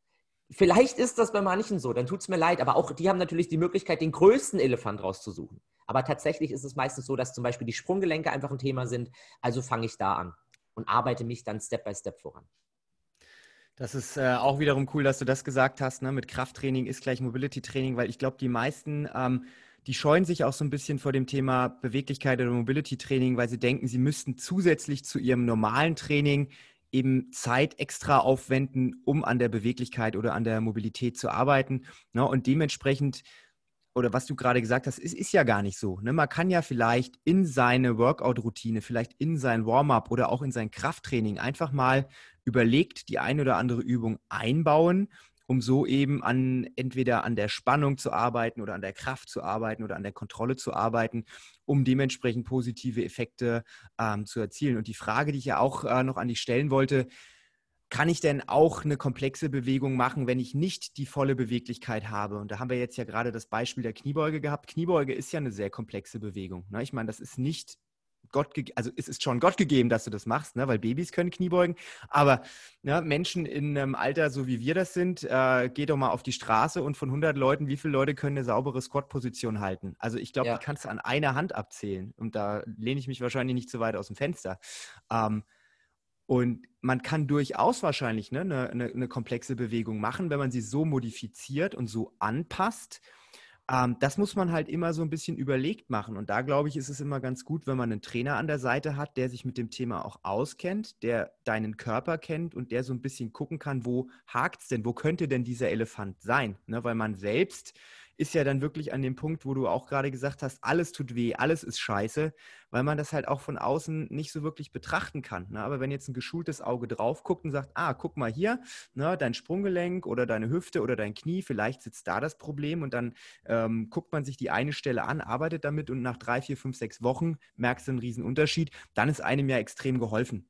Vielleicht ist das bei manchen so, dann tut es mir leid, aber auch die haben natürlich die Möglichkeit, den größten Elefant rauszusuchen. Aber tatsächlich ist es meistens so, dass zum Beispiel die Sprunggelenke einfach ein Thema sind. Also fange ich da an und arbeite mich dann Step by Step voran. Das ist äh, auch wiederum cool, dass du das gesagt hast. Ne? Mit Krafttraining ist gleich Mobility-Training, weil ich glaube, die meisten ähm, die scheuen sich auch so ein bisschen vor dem Thema Beweglichkeit oder Mobility Training, weil sie denken, sie müssten zusätzlich zu ihrem normalen Training eben Zeit extra aufwenden, um an der Beweglichkeit oder an der Mobilität zu arbeiten. Ne? Und dementsprechend, oder was du gerade gesagt hast, ist, ist ja gar nicht so. Ne? Man kann ja vielleicht in seine Workout-Routine, vielleicht in sein Warm-up oder auch in sein Krafttraining einfach mal überlegt die eine oder andere Übung einbauen um so eben an entweder an der Spannung zu arbeiten oder an der Kraft zu arbeiten oder an der Kontrolle zu arbeiten, um dementsprechend positive Effekte ähm, zu erzielen. Und die Frage, die ich ja auch äh, noch an dich stellen wollte, kann ich denn auch eine komplexe Bewegung machen, wenn ich nicht die volle Beweglichkeit habe? Und da haben wir jetzt ja gerade das Beispiel der Kniebeuge gehabt. Kniebeuge ist ja eine sehr komplexe Bewegung. Ne? Ich meine, das ist nicht Gott, also es ist schon Gott gegeben, dass du das machst, ne? weil Babys können Kniebeugen. Aber ne, Menschen in einem Alter, so wie wir das sind, äh, geh doch mal auf die Straße und von 100 Leuten, wie viele Leute können eine saubere Squat-Position halten? Also ich glaube, ja. die kannst du an einer Hand abzählen. Und da lehne ich mich wahrscheinlich nicht zu weit aus dem Fenster. Ähm, und man kann durchaus wahrscheinlich ne, eine, eine, eine komplexe Bewegung machen, wenn man sie so modifiziert und so anpasst ähm, das muss man halt immer so ein bisschen überlegt machen. Und da glaube ich, ist es immer ganz gut, wenn man einen Trainer an der Seite hat, der sich mit dem Thema auch auskennt, der deinen Körper kennt und der so ein bisschen gucken kann, wo hakt es denn, wo könnte denn dieser Elefant sein? Ne, weil man selbst ist ja dann wirklich an dem Punkt, wo du auch gerade gesagt hast, alles tut weh, alles ist scheiße, weil man das halt auch von außen nicht so wirklich betrachten kann. Ne? Aber wenn jetzt ein geschultes Auge drauf guckt und sagt, ah, guck mal hier, ne, dein Sprunggelenk oder deine Hüfte oder dein Knie, vielleicht sitzt da das Problem und dann ähm, guckt man sich die eine Stelle an, arbeitet damit und nach drei, vier, fünf, sechs Wochen merkst du einen riesen Unterschied, dann ist einem ja extrem geholfen.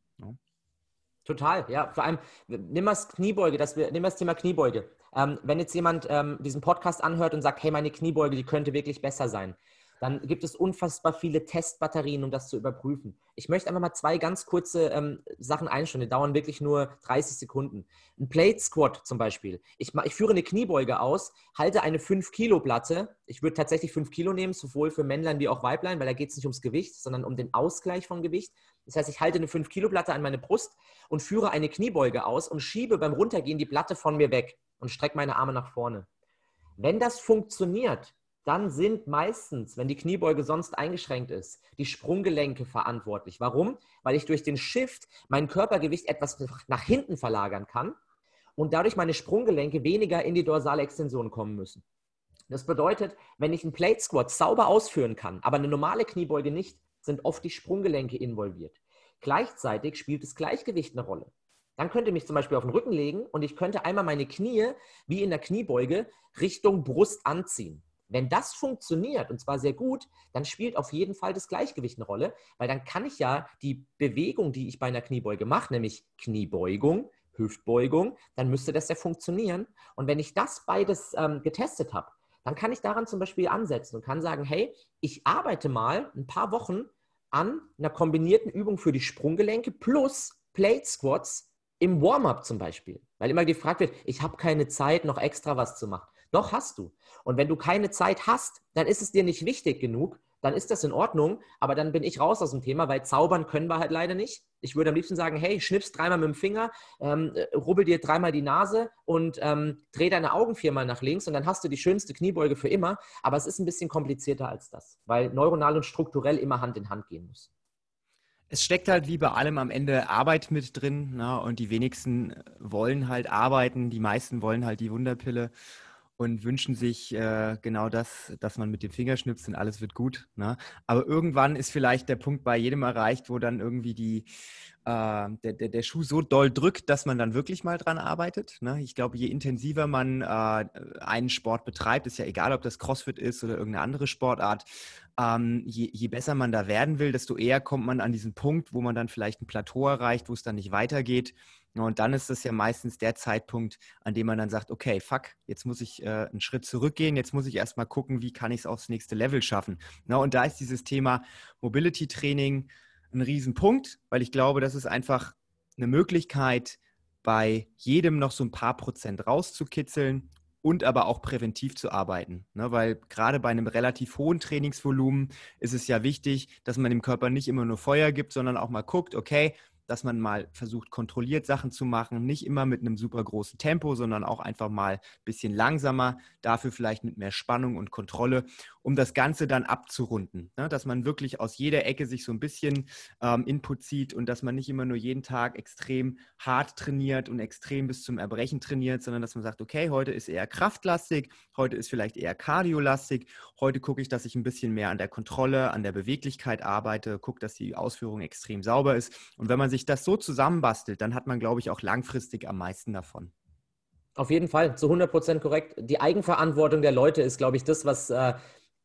Total, ja. Vor allem, nimm mal das Kniebeuge, das wir, nimm das Thema Kniebeuge. Ähm, wenn jetzt jemand ähm, diesen Podcast anhört und sagt, hey, meine Kniebeuge, die könnte wirklich besser sein, dann gibt es unfassbar viele Testbatterien, um das zu überprüfen. Ich möchte einfach mal zwei ganz kurze ähm, Sachen einstellen, die dauern wirklich nur 30 Sekunden. Ein Plate Squat zum Beispiel. Ich, ich führe eine Kniebeuge aus, halte eine 5-Kilo-Platte. Ich würde tatsächlich 5 Kilo nehmen, sowohl für Männlein wie auch Weiblein, weil da geht es nicht ums Gewicht, sondern um den Ausgleich vom Gewicht. Das heißt, ich halte eine 5-Kilo-Platte an meine Brust und führe eine Kniebeuge aus und schiebe beim Runtergehen die Platte von mir weg und strecke meine Arme nach vorne. Wenn das funktioniert, dann sind meistens, wenn die Kniebeuge sonst eingeschränkt ist, die Sprunggelenke verantwortlich. Warum? Weil ich durch den Shift mein Körpergewicht etwas nach hinten verlagern kann und dadurch meine Sprunggelenke weniger in die dorsale Extension kommen müssen. Das bedeutet, wenn ich einen Plate Squat sauber ausführen kann, aber eine normale Kniebeuge nicht, sind oft die Sprunggelenke involviert. Gleichzeitig spielt das Gleichgewicht eine Rolle. Dann könnte ich mich zum Beispiel auf den Rücken legen und ich könnte einmal meine Knie wie in der Kniebeuge Richtung Brust anziehen. Wenn das funktioniert und zwar sehr gut, dann spielt auf jeden Fall das Gleichgewicht eine Rolle, weil dann kann ich ja die Bewegung, die ich bei einer Kniebeuge mache, nämlich Kniebeugung, Hüftbeugung, dann müsste das ja funktionieren. Und wenn ich das beides ähm, getestet habe, dann kann ich daran zum Beispiel ansetzen und kann sagen, hey, ich arbeite mal ein paar Wochen an einer kombinierten Übung für die Sprunggelenke plus Plate Squats im Warm-up zum Beispiel. Weil immer gefragt wird, ich habe keine Zeit, noch extra was zu machen. Doch hast du. Und wenn du keine Zeit hast, dann ist es dir nicht wichtig genug, dann ist das in Ordnung, aber dann bin ich raus aus dem Thema, weil zaubern können wir halt leider nicht. Ich würde am liebsten sagen, hey, schnippst dreimal mit dem Finger, ähm, rubbel dir dreimal die Nase und ähm, dreh deine Augen viermal nach links und dann hast du die schönste Kniebeuge für immer. Aber es ist ein bisschen komplizierter als das, weil neuronal und strukturell immer Hand in Hand gehen muss. Es steckt halt wie bei allem am Ende Arbeit mit drin ne? und die wenigsten wollen halt arbeiten, die meisten wollen halt die Wunderpille und wünschen sich äh, genau das, dass man mit dem Finger schnipst und alles wird gut. Ne? Aber irgendwann ist vielleicht der Punkt bei jedem erreicht, wo dann irgendwie die, äh, der, der, der Schuh so doll drückt, dass man dann wirklich mal dran arbeitet. Ne? Ich glaube, je intensiver man äh, einen Sport betreibt, ist ja egal, ob das CrossFit ist oder irgendeine andere Sportart, ähm, je, je besser man da werden will, desto eher kommt man an diesen Punkt, wo man dann vielleicht ein Plateau erreicht, wo es dann nicht weitergeht. Und dann ist das ja meistens der Zeitpunkt, an dem man dann sagt, okay, fuck, jetzt muss ich äh, einen Schritt zurückgehen, jetzt muss ich erstmal gucken, wie kann ich es aufs nächste Level schaffen. Na, und da ist dieses Thema Mobility Training ein Riesenpunkt, weil ich glaube, das ist einfach eine Möglichkeit, bei jedem noch so ein paar Prozent rauszukitzeln und aber auch präventiv zu arbeiten. Ne? Weil gerade bei einem relativ hohen Trainingsvolumen ist es ja wichtig, dass man dem Körper nicht immer nur Feuer gibt, sondern auch mal guckt, okay, dass man mal versucht, kontrolliert Sachen zu machen, nicht immer mit einem super großen Tempo, sondern auch einfach mal ein bisschen langsamer, dafür vielleicht mit mehr Spannung und Kontrolle, um das Ganze dann abzurunden. Ne? Dass man wirklich aus jeder Ecke sich so ein bisschen ähm, Input zieht und dass man nicht immer nur jeden Tag extrem hart trainiert und extrem bis zum Erbrechen trainiert, sondern dass man sagt, okay, heute ist eher kraftlastig, heute ist vielleicht eher kardiolastig, heute gucke ich, dass ich ein bisschen mehr an der Kontrolle, an der Beweglichkeit arbeite, gucke, dass die Ausführung extrem sauber ist. Und wenn man sich sich das so zusammenbastelt, dann hat man, glaube ich, auch langfristig am meisten davon. Auf jeden Fall, zu 100 Prozent korrekt. Die Eigenverantwortung der Leute ist, glaube ich, das, was, äh,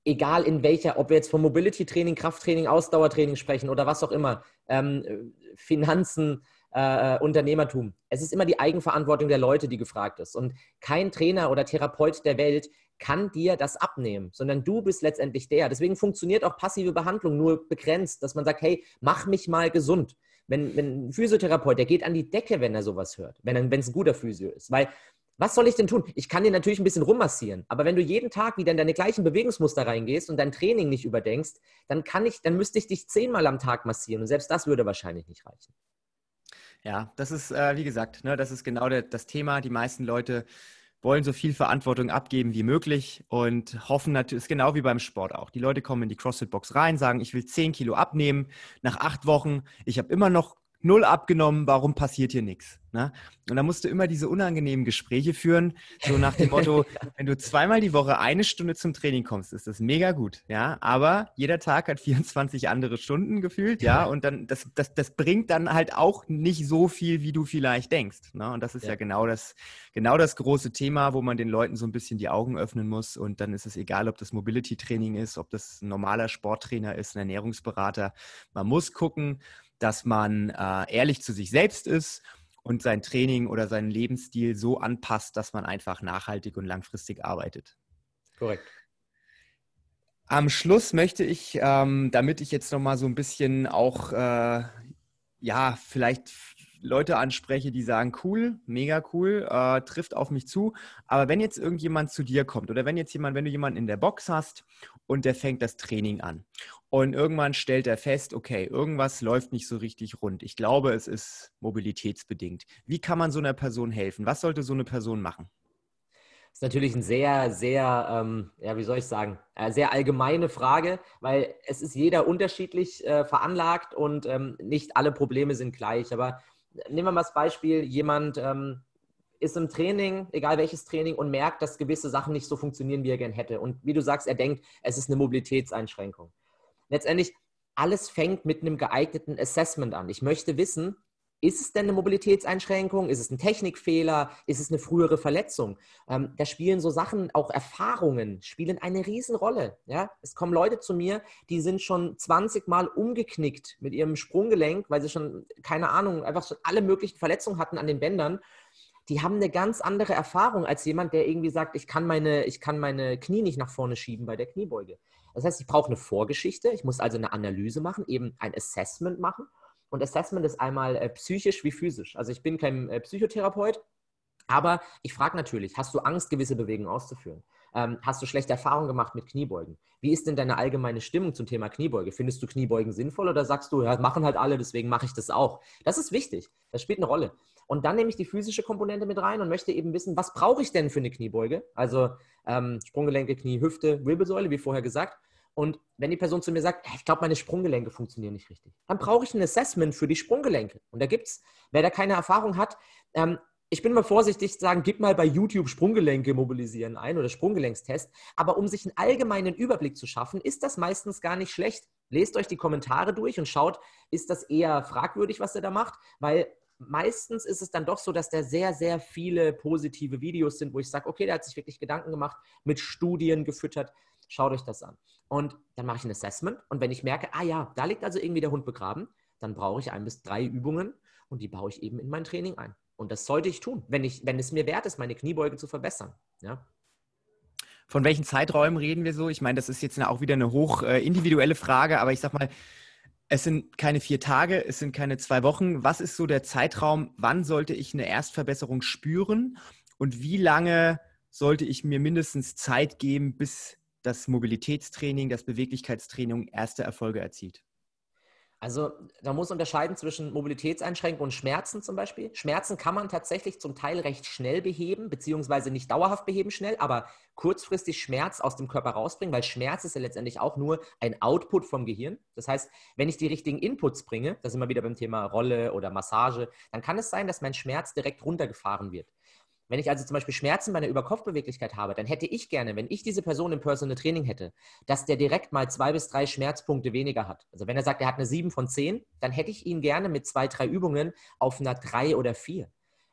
egal in welcher, ob wir jetzt vom Mobility-Training, Krafttraining, Ausdauertraining sprechen oder was auch immer, ähm, Finanzen, äh, Unternehmertum. Es ist immer die Eigenverantwortung der Leute, die gefragt ist. Und kein Trainer oder Therapeut der Welt kann dir das abnehmen, sondern du bist letztendlich der. Deswegen funktioniert auch passive Behandlung nur begrenzt, dass man sagt, hey, mach mich mal gesund. Wenn, wenn ein Physiotherapeut, der geht an die Decke, wenn er sowas hört, wenn es ein guter Physio ist. Weil, was soll ich denn tun? Ich kann dir natürlich ein bisschen rummassieren, aber wenn du jeden Tag wieder in deine gleichen Bewegungsmuster reingehst und dein Training nicht überdenkst, dann kann ich, dann müsste ich dich zehnmal am Tag massieren und selbst das würde wahrscheinlich nicht reichen. Ja, das ist, äh, wie gesagt, ne, das ist genau der, das Thema. Die meisten Leute wollen so viel Verantwortung abgeben wie möglich und hoffen natürlich, ist genau wie beim Sport auch. Die Leute kommen in die CrossFit-Box rein, sagen, ich will 10 Kilo abnehmen nach acht Wochen. Ich habe immer noch null abgenommen, warum passiert hier nichts? Ne? Und da musst du immer diese unangenehmen Gespräche führen, so nach dem Motto, (laughs) wenn du zweimal die Woche eine Stunde zum Training kommst, ist das mega gut, ja. Aber jeder Tag hat (laughs) 24 andere Stunden gefühlt, ja. Und dann, das, das, das bringt dann halt auch nicht so viel, wie du vielleicht denkst. Ne? Und das ist ja. ja genau das, genau das große Thema, wo man den Leuten so ein bisschen die Augen öffnen muss. Und dann ist es egal, ob das Mobility-Training ist, ob das ein normaler Sporttrainer ist, ein Ernährungsberater. Man muss gucken, dass man äh, ehrlich zu sich selbst ist und sein Training oder seinen Lebensstil so anpasst, dass man einfach nachhaltig und langfristig arbeitet. Korrekt. Am Schluss möchte ich, ähm, damit ich jetzt nochmal so ein bisschen auch, äh, ja, vielleicht Leute anspreche, die sagen, cool, mega cool, äh, trifft auf mich zu. Aber wenn jetzt irgendjemand zu dir kommt oder wenn jetzt jemand, wenn du jemanden in der Box hast und der fängt das Training an und irgendwann stellt er fest, okay, irgendwas läuft nicht so richtig rund. Ich glaube, es ist mobilitätsbedingt. Wie kann man so einer Person helfen? Was sollte so eine Person machen? Das ist natürlich eine sehr, sehr, ähm, ja, wie soll ich sagen, äh, sehr allgemeine Frage, weil es ist jeder unterschiedlich äh, veranlagt und ähm, nicht alle Probleme sind gleich. Aber nehmen wir mal das Beispiel, jemand ähm, ist im Training, egal welches Training, und merkt, dass gewisse Sachen nicht so funktionieren, wie er gern hätte. Und wie du sagst, er denkt, es ist eine Mobilitätseinschränkung. Letztendlich alles fängt mit einem geeigneten Assessment an. Ich möchte wissen, ist es denn eine Mobilitätseinschränkung? Ist es ein Technikfehler? Ist es eine frühere Verletzung? Ähm, da spielen so Sachen, auch Erfahrungen, spielen eine Riesenrolle. Ja? Es kommen Leute zu mir, die sind schon 20 Mal umgeknickt mit ihrem Sprunggelenk, weil sie schon, keine Ahnung, einfach schon alle möglichen Verletzungen hatten an den Bändern. Die haben eine ganz andere Erfahrung als jemand, der irgendwie sagt, ich kann meine, ich kann meine Knie nicht nach vorne schieben bei der Kniebeuge. Das heißt, ich brauche eine Vorgeschichte, ich muss also eine Analyse machen, eben ein Assessment machen und Assessment ist einmal äh, psychisch wie physisch. Also ich bin kein äh, Psychotherapeut, aber ich frage natürlich, hast du Angst, gewisse Bewegungen auszuführen? Ähm, hast du schlechte Erfahrungen gemacht mit Kniebeugen? Wie ist denn deine allgemeine Stimmung zum Thema Kniebeuge? Findest du Kniebeugen sinnvoll oder sagst du, ja, machen halt alle, deswegen mache ich das auch? Das ist wichtig. Das spielt eine Rolle. Und dann nehme ich die physische Komponente mit rein und möchte eben wissen, was brauche ich denn für eine Kniebeuge? Also ähm, Sprunggelenke, Knie, Hüfte, Wirbelsäule, wie vorher gesagt. Und wenn die Person zu mir sagt, ich glaube, meine Sprunggelenke funktionieren nicht richtig, dann brauche ich ein Assessment für die Sprunggelenke. Und da gibt es, wer da keine Erfahrung hat, ähm, ich bin mal vorsichtig zu sagen, gib mal bei YouTube Sprunggelenke mobilisieren ein oder Sprunggelenkstest. Aber um sich einen allgemeinen Überblick zu schaffen, ist das meistens gar nicht schlecht. Lest euch die Kommentare durch und schaut, ist das eher fragwürdig, was er da macht? Weil meistens ist es dann doch so, dass da sehr, sehr viele positive Videos sind, wo ich sage, okay, der hat sich wirklich Gedanken gemacht, mit Studien gefüttert. Schaut euch das an. Und dann mache ich ein Assessment. Und wenn ich merke, ah ja, da liegt also irgendwie der Hund begraben, dann brauche ich ein bis drei Übungen und die baue ich eben in mein Training ein. Und das sollte ich tun, wenn, ich, wenn es mir wert ist, meine Kniebeuge zu verbessern. Ja. Von welchen Zeiträumen reden wir so? Ich meine, das ist jetzt auch wieder eine hoch äh, individuelle Frage, aber ich sag mal, es sind keine vier Tage, es sind keine zwei Wochen. Was ist so der Zeitraum? Wann sollte ich eine Erstverbesserung spüren? Und wie lange sollte ich mir mindestens Zeit geben, bis das Mobilitätstraining, das Beweglichkeitstraining erste Erfolge erzielt? Also man muss unterscheiden zwischen Mobilitätseinschränkungen und Schmerzen zum Beispiel. Schmerzen kann man tatsächlich zum Teil recht schnell beheben, beziehungsweise nicht dauerhaft beheben schnell, aber kurzfristig Schmerz aus dem Körper rausbringen, weil Schmerz ist ja letztendlich auch nur ein Output vom Gehirn. Das heißt, wenn ich die richtigen Inputs bringe, da sind wir wieder beim Thema Rolle oder Massage, dann kann es sein, dass mein Schmerz direkt runtergefahren wird. Wenn ich also zum Beispiel Schmerzen bei einer Überkopfbeweglichkeit habe, dann hätte ich gerne, wenn ich diese Person im Personal Training hätte, dass der direkt mal zwei bis drei Schmerzpunkte weniger hat. Also wenn er sagt, er hat eine sieben von zehn, dann hätte ich ihn gerne mit zwei, drei Übungen auf einer drei oder vier.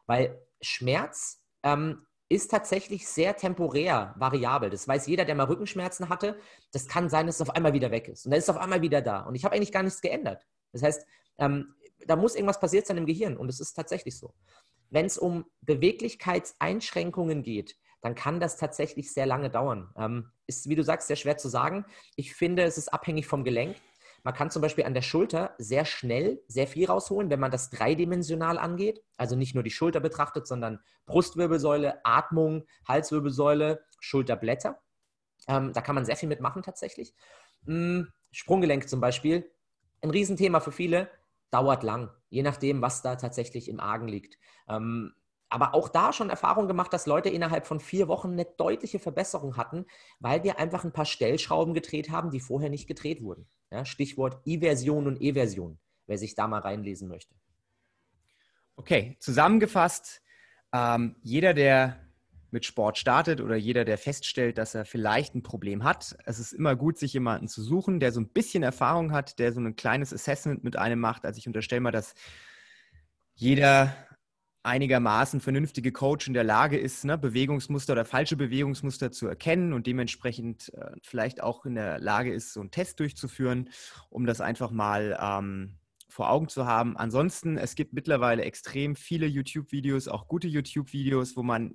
Weil Schmerz ähm, ist tatsächlich sehr temporär variabel. Das weiß jeder, der mal Rückenschmerzen hatte. Das kann sein, dass es auf einmal wieder weg ist. Und dann ist es auf einmal wieder da. Und ich habe eigentlich gar nichts geändert. Das heißt, ähm, da muss irgendwas passiert sein im Gehirn. Und es ist tatsächlich so. Wenn es um Beweglichkeitseinschränkungen geht, dann kann das tatsächlich sehr lange dauern. Ähm, ist, wie du sagst, sehr schwer zu sagen. Ich finde, es ist abhängig vom Gelenk. Man kann zum Beispiel an der Schulter sehr schnell sehr viel rausholen, wenn man das dreidimensional angeht. Also nicht nur die Schulter betrachtet, sondern Brustwirbelsäule, Atmung, Halswirbelsäule, Schulterblätter. Ähm, da kann man sehr viel mitmachen tatsächlich. Hm, Sprunggelenk zum Beispiel, ein Riesenthema für viele dauert lang, je nachdem, was da tatsächlich im Argen liegt. Ähm, aber auch da schon Erfahrung gemacht, dass Leute innerhalb von vier Wochen eine deutliche Verbesserung hatten, weil wir einfach ein paar Stellschrauben gedreht haben, die vorher nicht gedreht wurden. Ja, Stichwort I-Version und E-Version, wer sich da mal reinlesen möchte. Okay, zusammengefasst, ähm, jeder, der mit Sport startet oder jeder, der feststellt, dass er vielleicht ein Problem hat. Es ist immer gut, sich jemanden zu suchen, der so ein bisschen Erfahrung hat, der so ein kleines Assessment mit einem macht. Also ich unterstelle mal, dass jeder einigermaßen vernünftige Coach in der Lage ist, ne, Bewegungsmuster oder falsche Bewegungsmuster zu erkennen und dementsprechend äh, vielleicht auch in der Lage ist, so einen Test durchzuführen, um das einfach mal ähm, vor Augen zu haben. Ansonsten, es gibt mittlerweile extrem viele YouTube-Videos, auch gute YouTube-Videos, wo man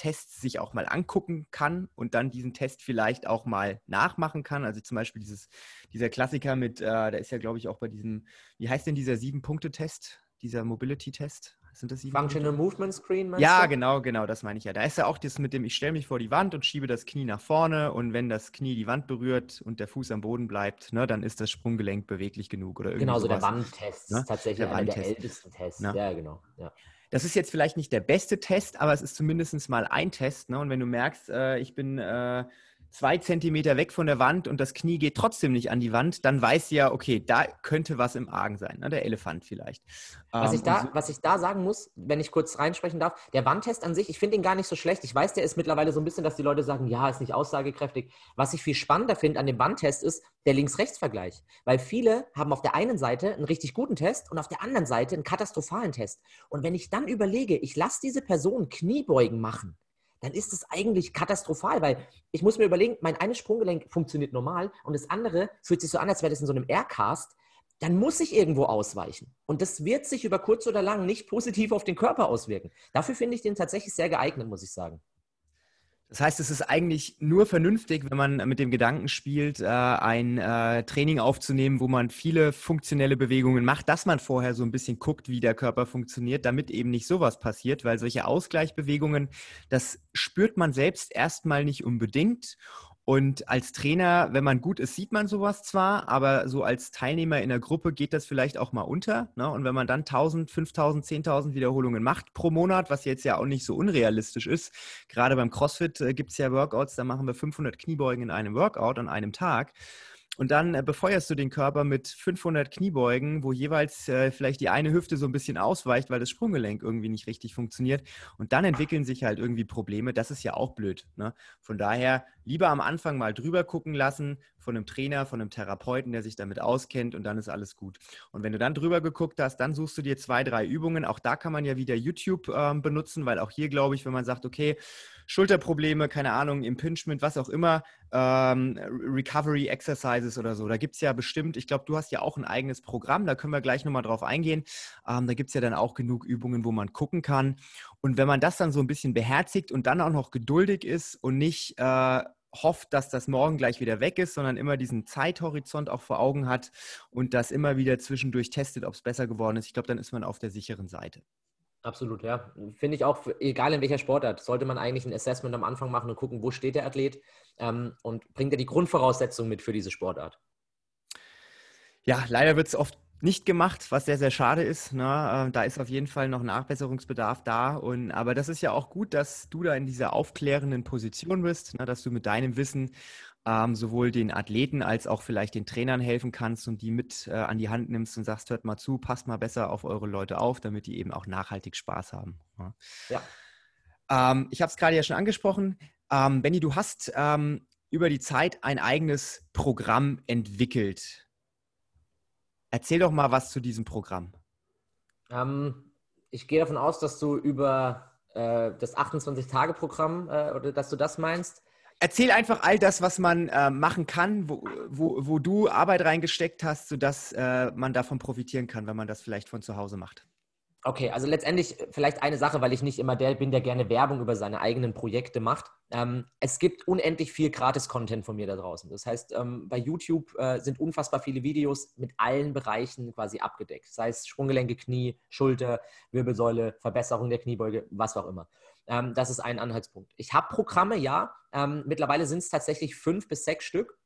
Tests sich auch mal angucken kann und dann diesen Test vielleicht auch mal nachmachen kann. Also zum Beispiel dieses, dieser Klassiker mit, äh, da ist ja, glaube ich, auch bei diesem, wie heißt denn dieser Sieben-Punkte-Test, dieser Mobility-Test? Sind das Functional Movement Screen? Ja, du? genau, genau, das meine ich ja. Da ist ja auch das mit dem, ich stelle mich vor die Wand und schiebe das Knie nach vorne und wenn das Knie die Wand berührt und der Fuß am Boden bleibt, ne, dann ist das Sprunggelenk beweglich genug oder Genau, so der Wandtest ne? ist tatsächlich der einer der ältesten Tests. Ne? Ja, genau. Ja. Das ist jetzt vielleicht nicht der beste Test, aber es ist zumindest mal ein Test. Ne? Und wenn du merkst, äh, ich bin äh, zwei Zentimeter weg von der Wand und das Knie geht trotzdem nicht an die Wand, dann weiß sie ja, okay, da könnte was im Argen sein, ne? der Elefant vielleicht. Was, ähm, ich da, so was ich da sagen muss, wenn ich kurz reinsprechen darf, der Wandtest an sich, ich finde ihn gar nicht so schlecht. Ich weiß, der ist mittlerweile so ein bisschen, dass die Leute sagen, ja, ist nicht aussagekräftig. Was ich viel spannender finde an dem Wandtest ist der Links-Rechts-Vergleich. Weil viele haben auf der einen Seite einen richtig guten Test und auf der anderen Seite einen katastrophalen Test. Und wenn ich dann überlege, ich lasse diese Person Kniebeugen machen, dann ist es eigentlich katastrophal, weil ich muss mir überlegen, mein eines Sprunggelenk funktioniert normal und das andere fühlt sich so an, als wäre das in so einem Aircast. Dann muss ich irgendwo ausweichen. Und das wird sich über kurz oder lang nicht positiv auf den Körper auswirken. Dafür finde ich den tatsächlich sehr geeignet, muss ich sagen. Das heißt, es ist eigentlich nur vernünftig, wenn man mit dem Gedanken spielt, äh, ein äh, Training aufzunehmen, wo man viele funktionelle Bewegungen macht, dass man vorher so ein bisschen guckt, wie der Körper funktioniert, damit eben nicht sowas passiert, weil solche Ausgleichbewegungen, das spürt man selbst erstmal nicht unbedingt. Und als Trainer, wenn man gut ist, sieht man sowas zwar, aber so als Teilnehmer in der Gruppe geht das vielleicht auch mal unter. Ne? Und wenn man dann 1000, 5000, 10.000 Wiederholungen macht pro Monat, was jetzt ja auch nicht so unrealistisch ist, gerade beim CrossFit äh, gibt es ja Workouts, da machen wir 500 Kniebeugen in einem Workout an einem Tag. Und dann äh, befeuerst du den Körper mit 500 Kniebeugen, wo jeweils äh, vielleicht die eine Hüfte so ein bisschen ausweicht, weil das Sprunggelenk irgendwie nicht richtig funktioniert. Und dann entwickeln sich halt irgendwie Probleme. Das ist ja auch blöd. Ne? Von daher lieber am Anfang mal drüber gucken lassen von einem Trainer, von einem Therapeuten, der sich damit auskennt und dann ist alles gut. Und wenn du dann drüber geguckt hast, dann suchst du dir zwei, drei Übungen. Auch da kann man ja wieder YouTube ähm, benutzen, weil auch hier glaube ich, wenn man sagt, okay, Schulterprobleme, keine Ahnung, Impingement, was auch immer, ähm, Recovery Exercises oder so. Da gibt es ja bestimmt, ich glaube, du hast ja auch ein eigenes Programm, da können wir gleich nochmal drauf eingehen. Ähm, da gibt es ja dann auch genug Übungen, wo man gucken kann. Und wenn man das dann so ein bisschen beherzigt und dann auch noch geduldig ist und nicht äh, hofft, dass das morgen gleich wieder weg ist, sondern immer diesen Zeithorizont auch vor Augen hat und das immer wieder zwischendurch testet, ob es besser geworden ist, ich glaube, dann ist man auf der sicheren Seite. Absolut, ja. Finde ich auch, egal in welcher Sportart, sollte man eigentlich ein Assessment am Anfang machen und gucken, wo steht der Athlet ähm, und bringt er die Grundvoraussetzungen mit für diese Sportart. Ja, leider wird es oft nicht gemacht, was sehr, sehr schade ist. Ne? Äh, da ist auf jeden Fall noch Nachbesserungsbedarf da. Und, aber das ist ja auch gut, dass du da in dieser aufklärenden Position bist, ne? dass du mit deinem Wissen ähm, sowohl den Athleten als auch vielleicht den Trainern helfen kannst und die mit äh, an die Hand nimmst und sagst, hört mal zu, passt mal besser auf eure Leute auf, damit die eben auch nachhaltig Spaß haben. Ja. ja. Ähm, ich habe es gerade ja schon angesprochen. Ähm, Benny, du hast ähm, über die Zeit ein eigenes Programm entwickelt. Erzähl doch mal was zu diesem Programm. Ähm, ich gehe davon aus, dass du über äh, das 28-Tage-Programm äh, oder dass du das meinst. Erzähl einfach all das, was man äh, machen kann, wo, wo, wo, du Arbeit reingesteckt hast, sodass äh, man davon profitieren kann, wenn man das vielleicht von zu Hause macht. Okay, also letztendlich vielleicht eine Sache, weil ich nicht immer der bin, der gerne Werbung über seine eigenen Projekte macht. Ähm, es gibt unendlich viel Gratis-Content von mir da draußen. Das heißt, ähm, bei YouTube äh, sind unfassbar viele Videos mit allen Bereichen quasi abgedeckt. Sei es Sprunggelenke, Knie, Schulter, Wirbelsäule, Verbesserung der Kniebeuge, was auch immer. Ähm, das ist ein Anhaltspunkt. Ich habe Programme, ja. Ähm, mittlerweile sind es tatsächlich fünf bis sechs Stück,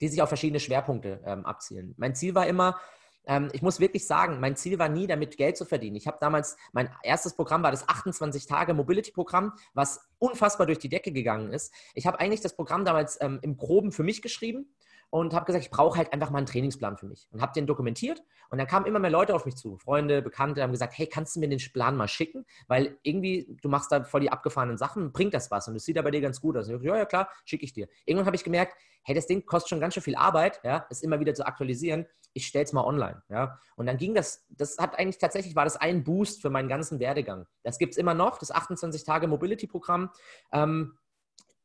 die sich auf verschiedene Schwerpunkte ähm, abzielen. Mein Ziel war immer, ähm, ich muss wirklich sagen, mein Ziel war nie, damit Geld zu verdienen. Ich habe damals, mein erstes Programm war das 28-Tage-Mobility-Programm, was unfassbar durch die Decke gegangen ist. Ich habe eigentlich das Programm damals ähm, im Groben für mich geschrieben und habe gesagt, ich brauche halt einfach mal einen Trainingsplan für mich und habe den dokumentiert und dann kamen immer mehr Leute auf mich zu, Freunde, Bekannte, haben gesagt, hey, kannst du mir den Plan mal schicken, weil irgendwie du machst da voll die abgefahrenen Sachen, bringt das was und es sieht aber dir ganz gut aus. Und ich, ja, ja, klar, schicke ich dir. Irgendwann habe ich gemerkt, hey, das Ding kostet schon ganz schön viel Arbeit, ja, es immer wieder zu aktualisieren. Ich stelle es mal online, ja. Und dann ging das, das hat eigentlich tatsächlich, war das ein Boost für meinen ganzen Werdegang. Das gibt es immer noch, das 28-Tage-Mobility-Programm. Ähm,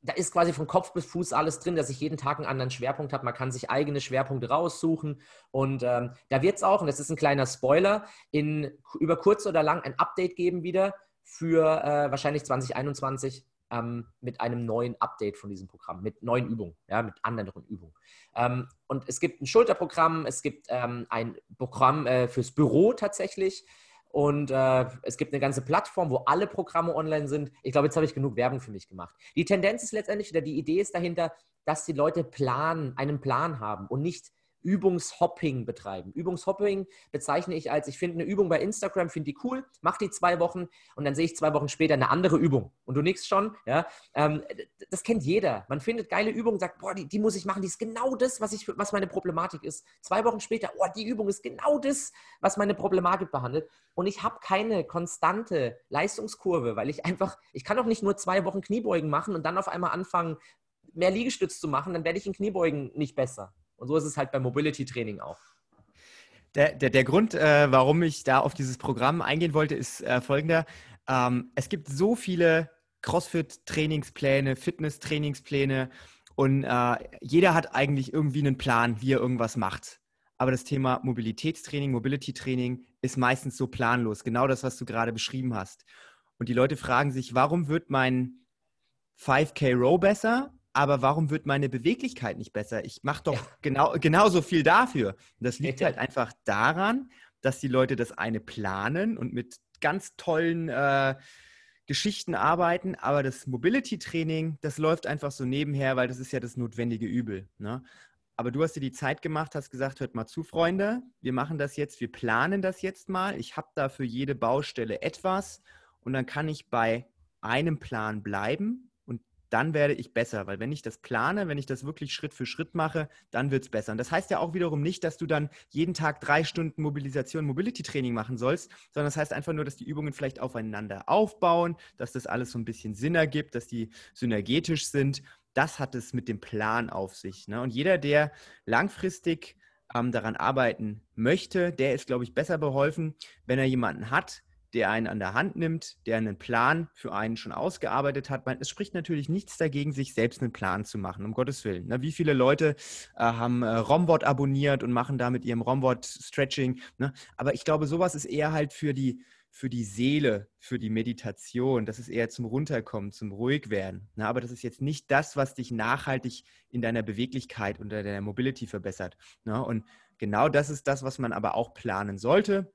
da ist quasi von Kopf bis Fuß alles drin, dass ich jeden Tag einen anderen Schwerpunkt habe. Man kann sich eigene Schwerpunkte raussuchen. Und ähm, da wird es auch, und das ist ein kleiner Spoiler, in, über kurz oder lang ein Update geben wieder für äh, wahrscheinlich 2021 ähm, mit einem neuen Update von diesem Programm, mit neuen Übungen, ja, mit anderen Übungen. Ähm, und es gibt ein Schulterprogramm, es gibt ähm, ein Programm äh, fürs Büro tatsächlich. Und äh, es gibt eine ganze Plattform, wo alle Programme online sind. Ich glaube, jetzt habe ich genug Werbung für mich gemacht. Die Tendenz ist letztendlich, oder die Idee ist dahinter, dass die Leute planen, einen Plan haben und nicht Übungshopping betreiben. Übungshopping bezeichne ich als, ich finde eine Übung bei Instagram, finde die cool, mache die zwei Wochen und dann sehe ich zwei Wochen später eine andere Übung. Und du nix schon, ja. Ähm, das kennt jeder. Man findet geile Übungen, sagt, boah, die, die, muss ich machen, die ist genau das, was, ich, was meine Problematik ist. Zwei Wochen später, oh, die Übung ist genau das, was meine Problematik behandelt. Und ich habe keine konstante Leistungskurve, weil ich einfach, ich kann doch nicht nur zwei Wochen Kniebeugen machen und dann auf einmal anfangen, mehr Liegestütz zu machen, dann werde ich in Kniebeugen nicht besser. Und so ist es halt beim Mobility-Training auch. Der, der, der Grund, äh, warum ich da auf dieses Programm eingehen wollte, ist äh, folgender. Ähm, es gibt so viele CrossFit-Trainingspläne, Fitness-Trainingspläne und äh, jeder hat eigentlich irgendwie einen Plan, wie er irgendwas macht. Aber das Thema Mobilitätstraining, Mobility-Training ist meistens so planlos. Genau das, was du gerade beschrieben hast. Und die Leute fragen sich, warum wird mein 5K Row besser, aber warum wird meine Beweglichkeit nicht besser? Ich mache doch ja. genau, genauso viel dafür. Und das (laughs) liegt ja. halt einfach daran, dass die Leute das eine planen und mit ganz tollen äh, Geschichten arbeiten, aber das Mobility-Training, das läuft einfach so nebenher, weil das ist ja das notwendige Übel. Ne? Aber du hast dir die Zeit gemacht, hast gesagt, hört mal zu, Freunde, wir machen das jetzt, wir planen das jetzt mal. Ich habe da für jede Baustelle etwas und dann kann ich bei einem Plan bleiben dann werde ich besser. Weil wenn ich das plane, wenn ich das wirklich Schritt für Schritt mache, dann wird es besser. Und das heißt ja auch wiederum nicht, dass du dann jeden Tag drei Stunden Mobilisation, Mobility-Training machen sollst, sondern das heißt einfach nur, dass die Übungen vielleicht aufeinander aufbauen, dass das alles so ein bisschen Sinn ergibt, dass die synergetisch sind. Das hat es mit dem Plan auf sich. Ne? Und jeder, der langfristig ähm, daran arbeiten möchte, der ist, glaube ich, besser beholfen, wenn er jemanden hat, der einen an der Hand nimmt, der einen Plan für einen schon ausgearbeitet hat. Es spricht natürlich nichts dagegen, sich selbst einen Plan zu machen, um Gottes Willen. Ne? Wie viele Leute äh, haben äh, Rombot abonniert und machen da mit ihrem Rombot Stretching. Ne? Aber ich glaube, sowas ist eher halt für die, für die Seele, für die Meditation. Das ist eher zum Runterkommen, zum Ruhigwerden. Ne? Aber das ist jetzt nicht das, was dich nachhaltig in deiner Beweglichkeit und deiner Mobility verbessert. Und genau das ist das, was man aber auch planen sollte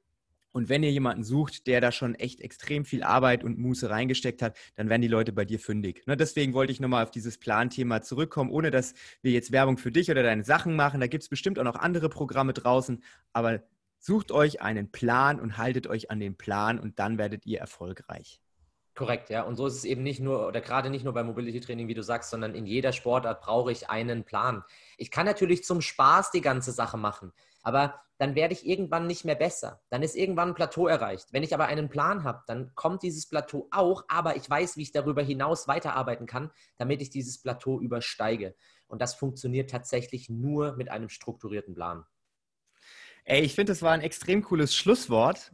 und wenn ihr jemanden sucht, der da schon echt extrem viel Arbeit und Muße reingesteckt hat, dann werden die Leute bei dir fündig. Ne, deswegen wollte ich nochmal auf dieses Planthema zurückkommen, ohne dass wir jetzt Werbung für dich oder deine Sachen machen. Da gibt es bestimmt auch noch andere Programme draußen. Aber sucht euch einen Plan und haltet euch an den Plan und dann werdet ihr erfolgreich. Korrekt, ja. Und so ist es eben nicht nur, oder gerade nicht nur beim Mobility Training, wie du sagst, sondern in jeder Sportart brauche ich einen Plan. Ich kann natürlich zum Spaß die ganze Sache machen. Aber dann werde ich irgendwann nicht mehr besser. Dann ist irgendwann ein Plateau erreicht. Wenn ich aber einen Plan habe, dann kommt dieses Plateau auch, aber ich weiß, wie ich darüber hinaus weiterarbeiten kann, damit ich dieses Plateau übersteige. Und das funktioniert tatsächlich nur mit einem strukturierten Plan. Ey, ich finde, das war ein extrem cooles Schlusswort.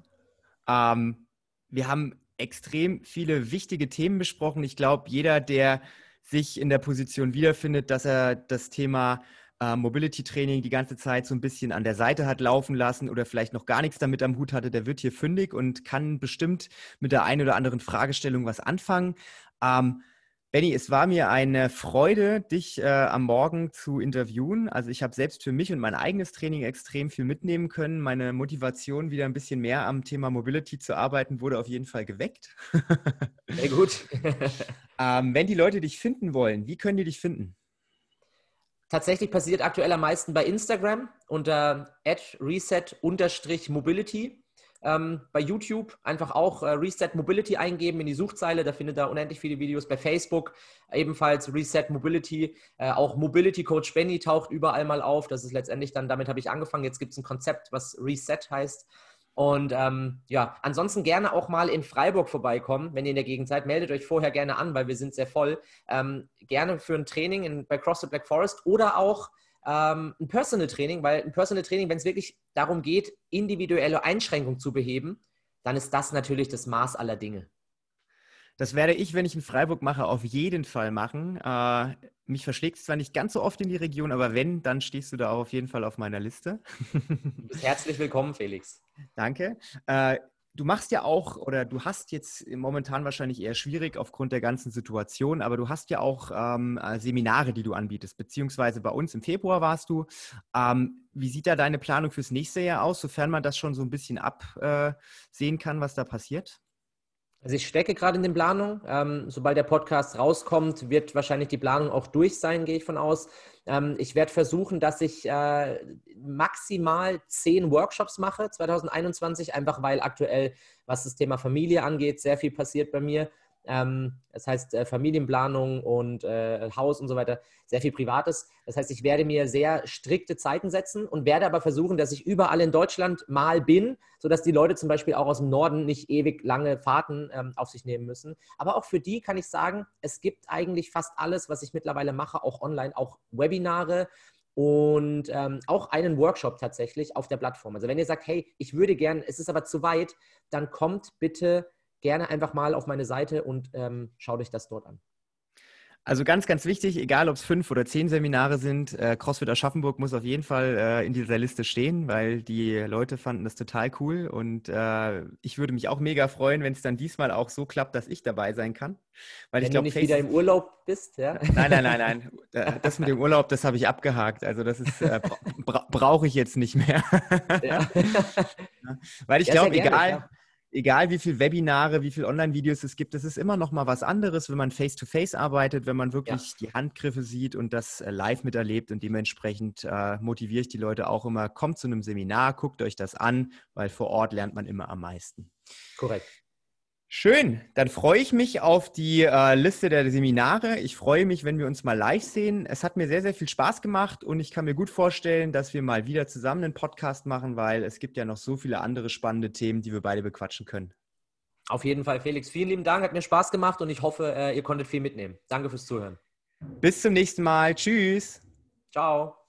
Ähm, wir haben extrem viele wichtige Themen besprochen. Ich glaube, jeder, der sich in der Position wiederfindet, dass er das Thema äh, Mobility Training die ganze Zeit so ein bisschen an der Seite hat laufen lassen oder vielleicht noch gar nichts damit am Hut hatte, der wird hier fündig und kann bestimmt mit der einen oder anderen Fragestellung was anfangen. Ähm, Benny, es war mir eine Freude, dich äh, am Morgen zu interviewen. Also ich habe selbst für mich und mein eigenes Training extrem viel mitnehmen können. Meine Motivation, wieder ein bisschen mehr am Thema Mobility zu arbeiten, wurde auf jeden Fall geweckt. Sehr gut. (laughs) ähm, wenn die Leute dich finden wollen, wie können die dich finden? Tatsächlich passiert aktuell am meisten bei Instagram unter reset-mobility. Ähm, bei YouTube einfach auch äh, Reset Mobility eingeben in die Suchzeile, da findet ihr unendlich viele Videos. Bei Facebook ebenfalls Reset Mobility. Äh, auch Mobility Coach Benny taucht überall mal auf. Das ist letztendlich dann, damit habe ich angefangen. Jetzt gibt es ein Konzept, was Reset heißt. Und ähm, ja, ansonsten gerne auch mal in Freiburg vorbeikommen, wenn ihr in der Gegend seid. Meldet euch vorher gerne an, weil wir sind sehr voll. Ähm, gerne für ein Training in, bei CrossFit Black Forest oder auch ähm, ein Personal Training, weil ein Personal Training, wenn es wirklich darum geht, individuelle Einschränkungen zu beheben, dann ist das natürlich das Maß aller Dinge. Das werde ich, wenn ich in Freiburg mache, auf jeden Fall machen. Äh, mich verschlägt es zwar nicht ganz so oft in die Region, aber wenn, dann stehst du da auch auf jeden Fall auf meiner Liste. Herzlich willkommen, Felix. Danke. Äh, du machst ja auch, oder du hast jetzt momentan wahrscheinlich eher schwierig aufgrund der ganzen Situation, aber du hast ja auch ähm, äh, Seminare, die du anbietest, beziehungsweise bei uns im Februar warst du. Ähm, wie sieht da deine Planung fürs nächste Jahr aus, sofern man das schon so ein bisschen absehen kann, was da passiert? Also ich stecke gerade in den Planungen. Ähm, sobald der Podcast rauskommt, wird wahrscheinlich die Planung auch durch sein, gehe ich von aus. Ähm, ich werde versuchen, dass ich äh, maximal zehn Workshops mache 2021, einfach weil aktuell, was das Thema Familie angeht, sehr viel passiert bei mir. Ähm, das heißt äh, Familienplanung und äh, Haus und so weiter, sehr viel Privates. Das heißt, ich werde mir sehr strikte Zeiten setzen und werde aber versuchen, dass ich überall in Deutschland mal bin, sodass die Leute zum Beispiel auch aus dem Norden nicht ewig lange Fahrten ähm, auf sich nehmen müssen. Aber auch für die kann ich sagen, es gibt eigentlich fast alles, was ich mittlerweile mache, auch online, auch Webinare und ähm, auch einen Workshop tatsächlich auf der Plattform. Also wenn ihr sagt, hey, ich würde gern, es ist aber zu weit, dann kommt bitte gerne einfach mal auf meine Seite und ähm, schaut euch das dort an. Also ganz, ganz wichtig, egal ob es fünf oder zehn Seminare sind, äh, CrossFit Aschaffenburg muss auf jeden Fall äh, in dieser Liste stehen, weil die Leute fanden das total cool und äh, ich würde mich auch mega freuen, wenn es dann diesmal auch so klappt, dass ich dabei sein kann. Weil wenn ich glaub, du nicht Face wieder im Urlaub bist, ja? Nein, nein, nein, nein. Äh, das mit dem Urlaub, das habe ich abgehakt. Also das ist äh, bra brauche ich jetzt nicht mehr. Ja. (laughs) weil ich ja, glaube, egal. Ja egal wie viele Webinare, wie viele Online-Videos es gibt, es ist immer noch mal was anderes, wenn man face-to-face -face arbeitet, wenn man wirklich ja. die Handgriffe sieht und das äh, live miterlebt und dementsprechend äh, motiviere ich die Leute auch immer, kommt zu einem Seminar, guckt euch das an, weil vor Ort lernt man immer am meisten. Korrekt. Schön, dann freue ich mich auf die äh, Liste der Seminare. Ich freue mich, wenn wir uns mal live sehen. Es hat mir sehr, sehr viel Spaß gemacht und ich kann mir gut vorstellen, dass wir mal wieder zusammen einen Podcast machen, weil es gibt ja noch so viele andere spannende Themen, die wir beide bequatschen können. Auf jeden Fall, Felix. Vielen lieben Dank, hat mir Spaß gemacht und ich hoffe, äh, ihr konntet viel mitnehmen. Danke fürs Zuhören. Bis zum nächsten Mal. Tschüss. Ciao.